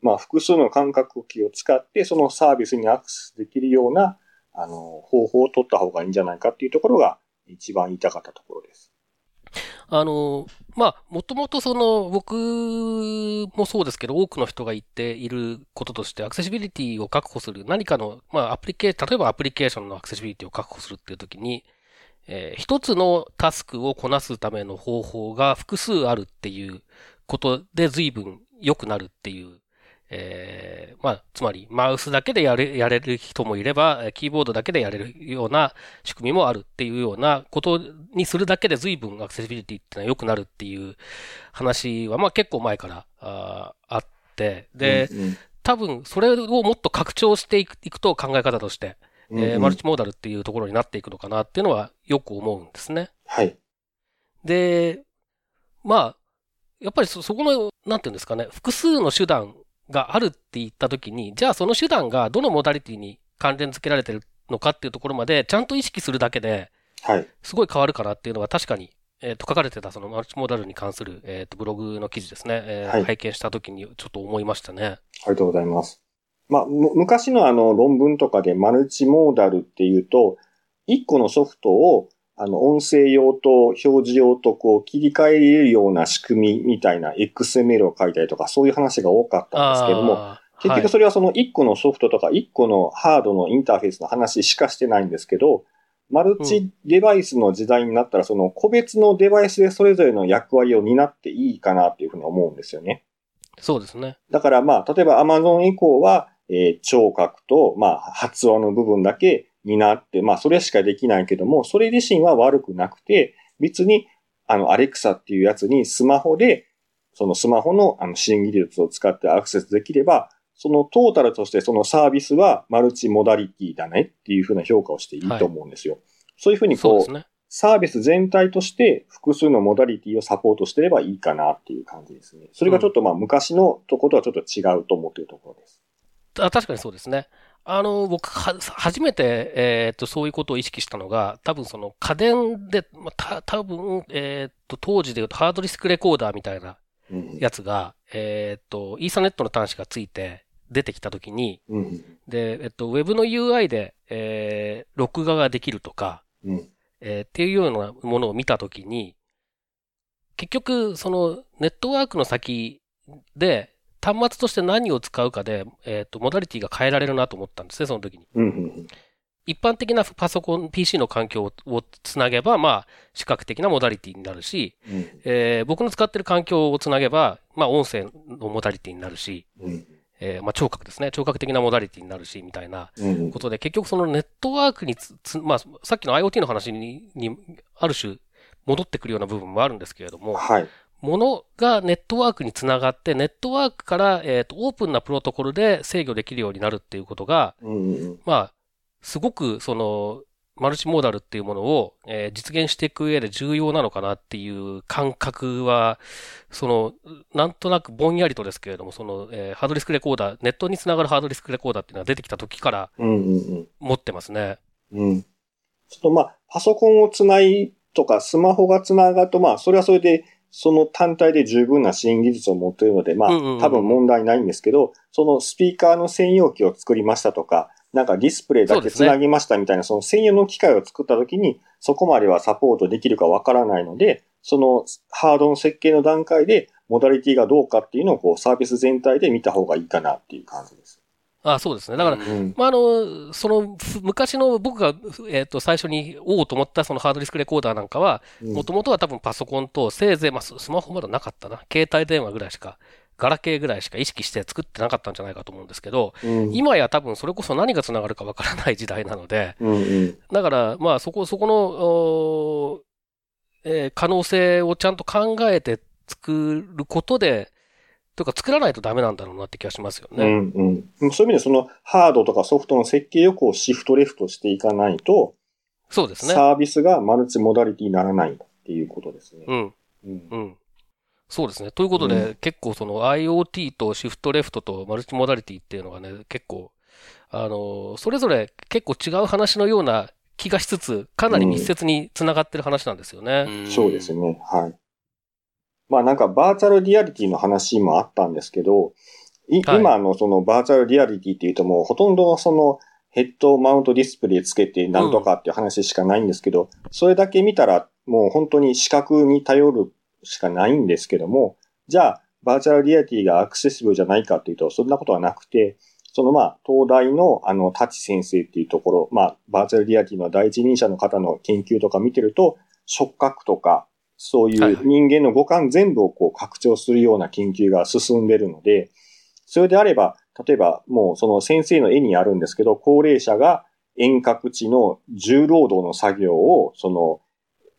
まあ、複数の感覚器を使って、そのサービスにアクセスできるような、あの、方法を取った方がいいんじゃないかっていうところが、一番言いたかったところです。あの、まあ、もともとその、僕もそうですけど、多くの人が言っていることとして、アクセシビリティを確保する、何かの、まあ、アプリケー、例えばアプリケーションのアクセシビリティを確保するっていうときに、えー一つのタスクをこなすための方法が複数あるっていうことで随分良くなるっていう、えー、まあ、つまり、マウスだけでやれ、やれる人もいれば、キーボードだけでやれるような仕組みもあるっていうようなことにするだけで随分アクセシビリティっていうのは良くなるっていう話は、まあ結構前からああって、で、うんうん、多分それをもっと拡張していくいくと考え方として、うんうん、えー、マルチモーダルっていうところになっていくのかなっていうのはよく思うんですね。はい。で、まあ、やっぱりそ、そこの、なんていうんですかね、複数の手段があるって言ったときに、じゃあその手段がどのモダリティに関連付けられてるのかっていうところまでちゃんと意識するだけで、はい。すごい変わるかなっていうのは確かに、えっ、ー、と、書かれてたそのマルチモーダルに関する、えっ、ー、と、ブログの記事ですね。えー、はい、拝見したときにちょっと思いましたね。ありがとうございます。まあ、昔のあの論文とかでマルチモーダルっていうと、一個のソフトをあの、音声用と表示用とこう切り替えれるような仕組みみたいな XML を書いたりとかそういう話が多かったんですけども、結局それはその1個のソフトとか1個のハードのインターフェースの話しかしてないんですけど、マルチデバイスの時代になったらその個別のデバイスでそれぞれの役割を担っていいかなっていうふうに思うんですよね。そうですね。だからまあ、例えば Amazon 以降は、えー、聴覚と、まあ、発音の部分だけになって、まあ、それしかできないけども、それ自身は悪くなくて、別に、あの、アレクサっていうやつにスマホで、そのスマホのあの支援技術を使ってアクセスできれば、そのトータルとしてそのサービスはマルチモダリティだねっていうふうな評価をしていいと思うんですよ。はい、そういうふうにこう、うね、サービス全体として複数のモダリティをサポートしてればいいかなっていう感じですね。それがちょっとまあ昔のところとはちょっと違うと思っているところです。あ確かにそうですね。あの、僕は、初めて、えっ、ー、と、そういうことを意識したのが、多分その家電で、まあ、た、多分えっ、ー、と、当時で言うとハードディスクレコーダーみたいなやつが、うん、えっ、ー、と、イーサネットの端子がついて出てきたときに、うん、で、えっと、ウェブの UI で、えー、録画ができるとか、うん、えー、っていうようなものを見たときに、結局、その、ネットワークの先で、端末として何を使うかで、えっ、ー、と、モダリティが変えられるなと思ったんですね、その時に。一般的なパソコン、PC の環境をつなげば、まあ、視覚的なモダリティになるし、うん、えー、僕の使ってる環境をつなげば、まあ、音声のモダリティになるし、うん、えー、まあ、聴覚ですね。聴覚的なモダリティになるし、みたいなことで、うん、結局そのネットワークにつ、まあ、さっきの IoT の話に、に、ある種、戻ってくるような部分もあるんですけれども、はい。ものがネットワークにつながって、ネットワークから、えっ、ー、と、オープンなプロトコルで制御できるようになるっていうことが、うんうん、まあ、すごく、その、マルチモーダルっていうものを、えー、実現していく上で重要なのかなっていう感覚は、その、なんとなくぼんやりとですけれども、その、えー、ハードディスクレコーダー、ネットにつながるハードディスクレコーダーっていうのが出てきた時から、持ってますね。うん、うん、ちょっとまあ、パソコンをつないとか、スマホがつながると、まあ、それはそれで、その単体で十分な支援技術を持っているので、まあ、多分問題ないんですけど、そのスピーカーの専用機を作りましたとか、なんかディスプレイだけ繋ぎましたみたいな、その専用の機械を作った時に、そこまではサポートできるかわからないので、そのハードの設計の段階で、モダリティがどうかっていうのをこうサービス全体で見た方がいいかなっていう感じです。あそうですね。だから、うん、まあ、あの、その、昔の僕が、えっ、ー、と、最初に、おおと思ったそのハードディスクレコーダーなんかは、もともとは多分パソコンと、せいぜい、まあ、スマホまだなかったな。携帯電話ぐらいしか、ガラケーぐらいしか意識して作ってなかったんじゃないかと思うんですけど、うん、今や多分それこそ何が繋がるかわからない時代なので、うんうん、だから、まあ、そこ、そこの、えー、可能性をちゃんと考えて作ることで、というか作らないとダメなんだろうなって気がしますよね。うんうん。そういう意味でそのハードとかソフトの設計をこうシフトレフトしていかないと、そうですね。サービスがマルチモダリティにならないっていうことですね。うん。うん。うん。そうですね。ということで、うん、結構その IoT とシフトレフトとマルチモダリティっていうのがね、結構、あの、それぞれ結構違う話のような気がしつつ、かなり密接に繋がってる話なんですよね。うん、そうですね。はい。まあなんかバーチャルリアリティの話もあったんですけど、いはい、今のそのバーチャルリアリティっていうともうほとんどのそのヘッドマウントディスプレイつけてなんとかっていう話しかないんですけど、うん、それだけ見たらもう本当に視覚に頼るしかないんですけども、じゃあバーチャルリアリティがアクセシブルじゃないかっていうとそんなことはなくて、そのまあ、東大のあの、舘先生っていうところ、まあ、バーチャルリアリティの第一人者の方の研究とか見てると、触覚とか、そういう人間の五感全部をこう拡張するような研究が進んでるので、それであれば、例えばもうその先生の絵にあるんですけど、高齢者が遠隔地の重労働の作業を、その、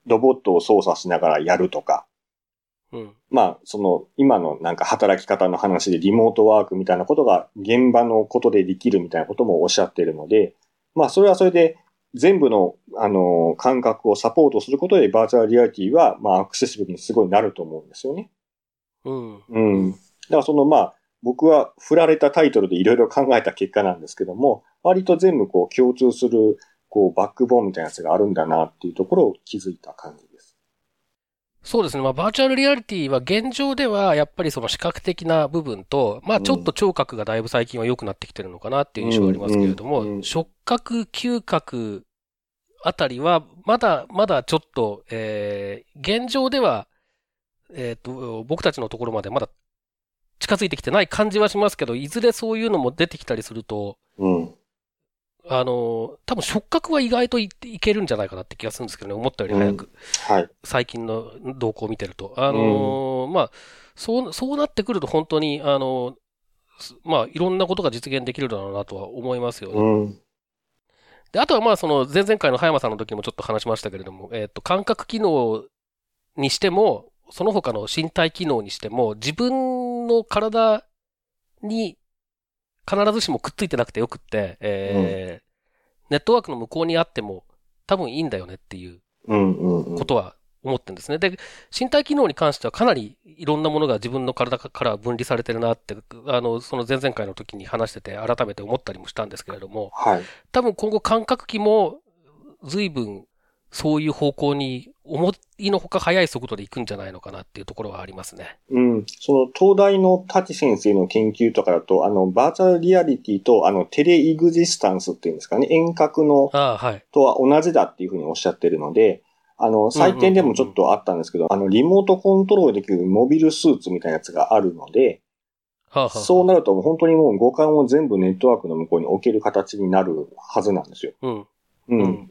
ロボットを操作しながらやるとか、うん。まあ、その、今のなんか働き方の話でリモートワークみたいなことが現場のことでできるみたいなこともおっしゃっているので、まあ、それはそれで全部の、あの、感覚をサポートすることでバーチャルリアリティは、まあ、アクセシブルにすごいなると思うんですよね。うん。うん。だからその、まあ、僕は振られたタイトルでいろいろ考えた結果なんですけども、割と全部こう共通する、こう、バックボーンみたいなやつがあるんだなっていうところを気づいた感じです。そうですね。まあ、バーチャルリアリティは現状では、やっぱりその視覚的な部分と、まあ、ちょっと聴覚がだいぶ最近は良くなってきてるのかなっていう印象がありますけれども、触覚、嗅覚あたりは、まだ、まだちょっと、えー、現状では、えっ、と、僕たちのところまでまだ近づいてきてない感じはしますけど、いずれそういうのも出てきたりすると、うん。あの、多分触覚は意外といいけるんじゃないかなって気がするんですけどね、思ったより早く。はい。最近の動向を見てると。あのーまあ、そう、そうなってくると本当に、あのすまあ、いろんなことが実現できるだろうなとは思いますよね。うん。で、あとはまあ、その、前々回の葉山さんの時にもちょっと話しましたけれども、えっ、と、感覚機能にしても、その他の身体機能にしても、自分の体に必ずしもくっついてなくてよくって、えーネットワークの向こうにあっても多分いいんだよねっていううん。うん。うんことは思ってるんですね。で、身体機能に関してはかなりいろんなものが自分の体から分離されてるなって、あの、その前々回の時に話してて改めて思ったりもしたんですけれども、はい。多分今後感覚器も随分そういう方向に思いのほか速い速度で行くんじゃないのかなっていうところはありますね。うん。その、東大の滝先生の研究とかだと、あの、バーチャルリアリティと、あの、テレイグジスタンスっていうんですかね、遠隔のはい。とは同じだっていうふうにおっしゃってるので、あの、採点でもちょっとあったんですけど、あの、リモートコントロールできるモビルスーツみたいなやつがあるので、はあ、はあ、そうなると本当にもう五感を全部ネットワークの向こうに置ける形になるはずなんですよ。うん。うん。うん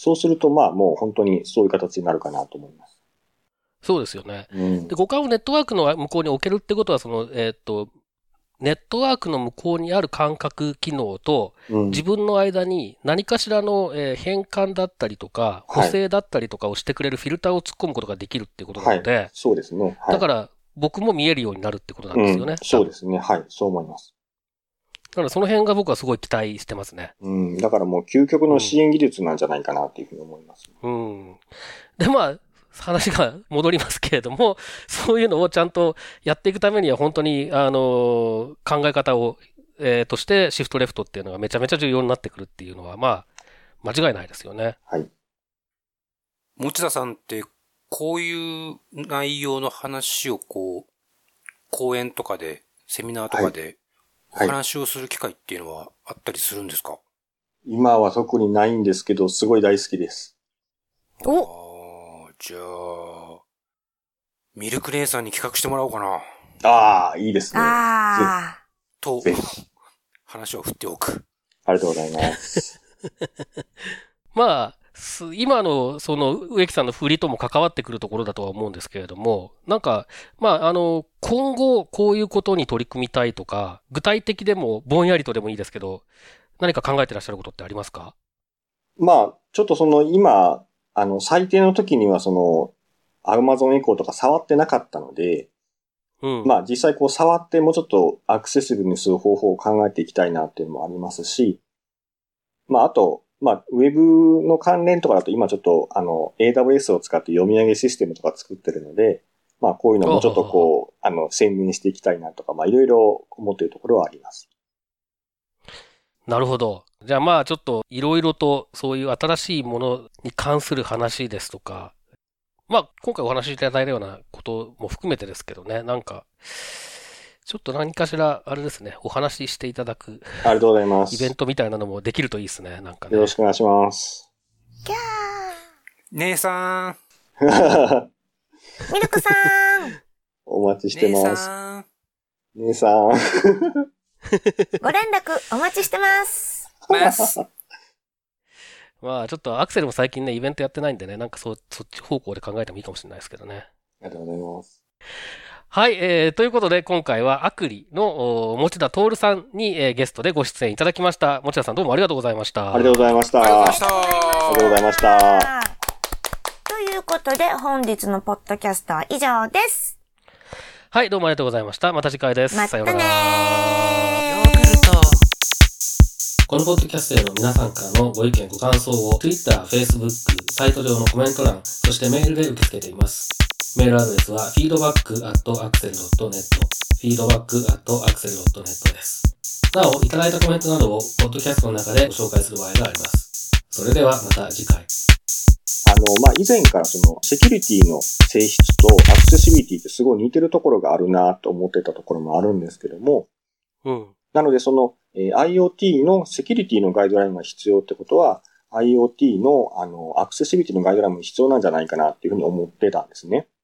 そうすると、まあもう本当にそういう形になるかなと思います。そうですよね。うんで、。五感をネットワークの向こうに置けるってことは、その、えーっと、ネットワークの向こうにある感覚機能と、うん自分の間に何かしらの、えー変換だったりとか、はい補正だったりとかをしてくれるフィルターを突っ込むことができるっていうことなので、そうですね。はい、だから僕も見えるようになるってことなんですよね。うん、そうですね。はい。そう思います。だからその辺が僕はすごい期待してますね。うん。だからもう究極の支援技術なんじゃないかなっていうふうに思います。うん。で、まあ、話が戻りますけれども、<laughs> そういうのをちゃんとやっていくためには本当に、あの、考え方を、えーとしてシフトレフトっていうのがめちゃめちゃ重要になってくるっていうのは、まあ、間違いないですよね。はい。持田さんって、こういう内容の話をこう、講演とかで、セミナーとかで、おはい。話をする機会っていうのはあったりするんですか、今は特にないんですけど、すごい大好きです。おじゃあ、ミルク姉さんに企画してもらおうかな。ああ、いいですね。ああと話を振っておく。りがとうございます。<laughs> まあ、す今の、その、植木さんの振りとも関わってくるところだとは思うんですけれども、なんか、まあ、あの、今後、こういうことに取り組みたいとか、具体的でも、ぼんやりとでもいいですけど、何か考えてらっしゃることってありますか？まあ、ちょっとその今、あの、最低の時にはその、アマゾンエコーとか触ってなかったので、うん。まあ実際こう触ってもうちょっとアクセシブルにする方法を考えていきたいなっていうのもありますし、まああと、まあウェブの関連とかだと今ちょっとあの AWS を使って読み上げシステムとか作ってるので、まあこういうのもちょっとこう、あの、専念していきたいなとか、まあいろいろ思っているところはあります。なるほど。じゃあまあちょっといろいろとそういう新しいものに関する話ですとか、まあ今回お話しいただいたようなことも含めてですけどね、なんか、ちょっと何かしら、あれですね、お話ししていただくありがとうございます。イベントみたいなのもできるといいですね、なんかね。よろしくお願いします。ー。キャ姉さん、ー。ミルクさん。<laughs> お待ちして姉ます。さん。姉さん。<laughs> <laughs> ご連絡お待ちしてます。ます。<laughs> まあちょっとアクセルも最近ね、イベントやってないんでね、なんかそそっち方向で考えてもいいかもしれないですけどね。ありがとうございます。はい、えー、ということで、今回はアクリのお持田徹さんに、えーゲストでご出演いただきました。持田さんどうもありがとうございました。ありがとうございました。ありがとうございました。ありがとうございました。ということで、本日のポッドキャストは以上です。はい、どうもありがとうございました。また次回です。またさようなら。このポッドキャストへの皆さんからのご意見、ご感想を Twitter、Facebook、サイト上のコメント欄、そしてメールで受け付けています。メールアドレスは feedback.axel.net feedback.axel.net です。なお、いただいたコメントなどをポッドキャストの中でご紹介する場合があります。それではまた次回。あの、まあ、以前からその、セキュリティの性質とアクセシビリティってすごい似てるところがあるなと思ってたところもあるんですけども、うん。なのでその、えー IoT のセキュリティのガイドラインが必要ってことは、IoT の、あの、アクセシビリティのガイドラインも必要なんじゃないかなっていうふうに思ってたんですね。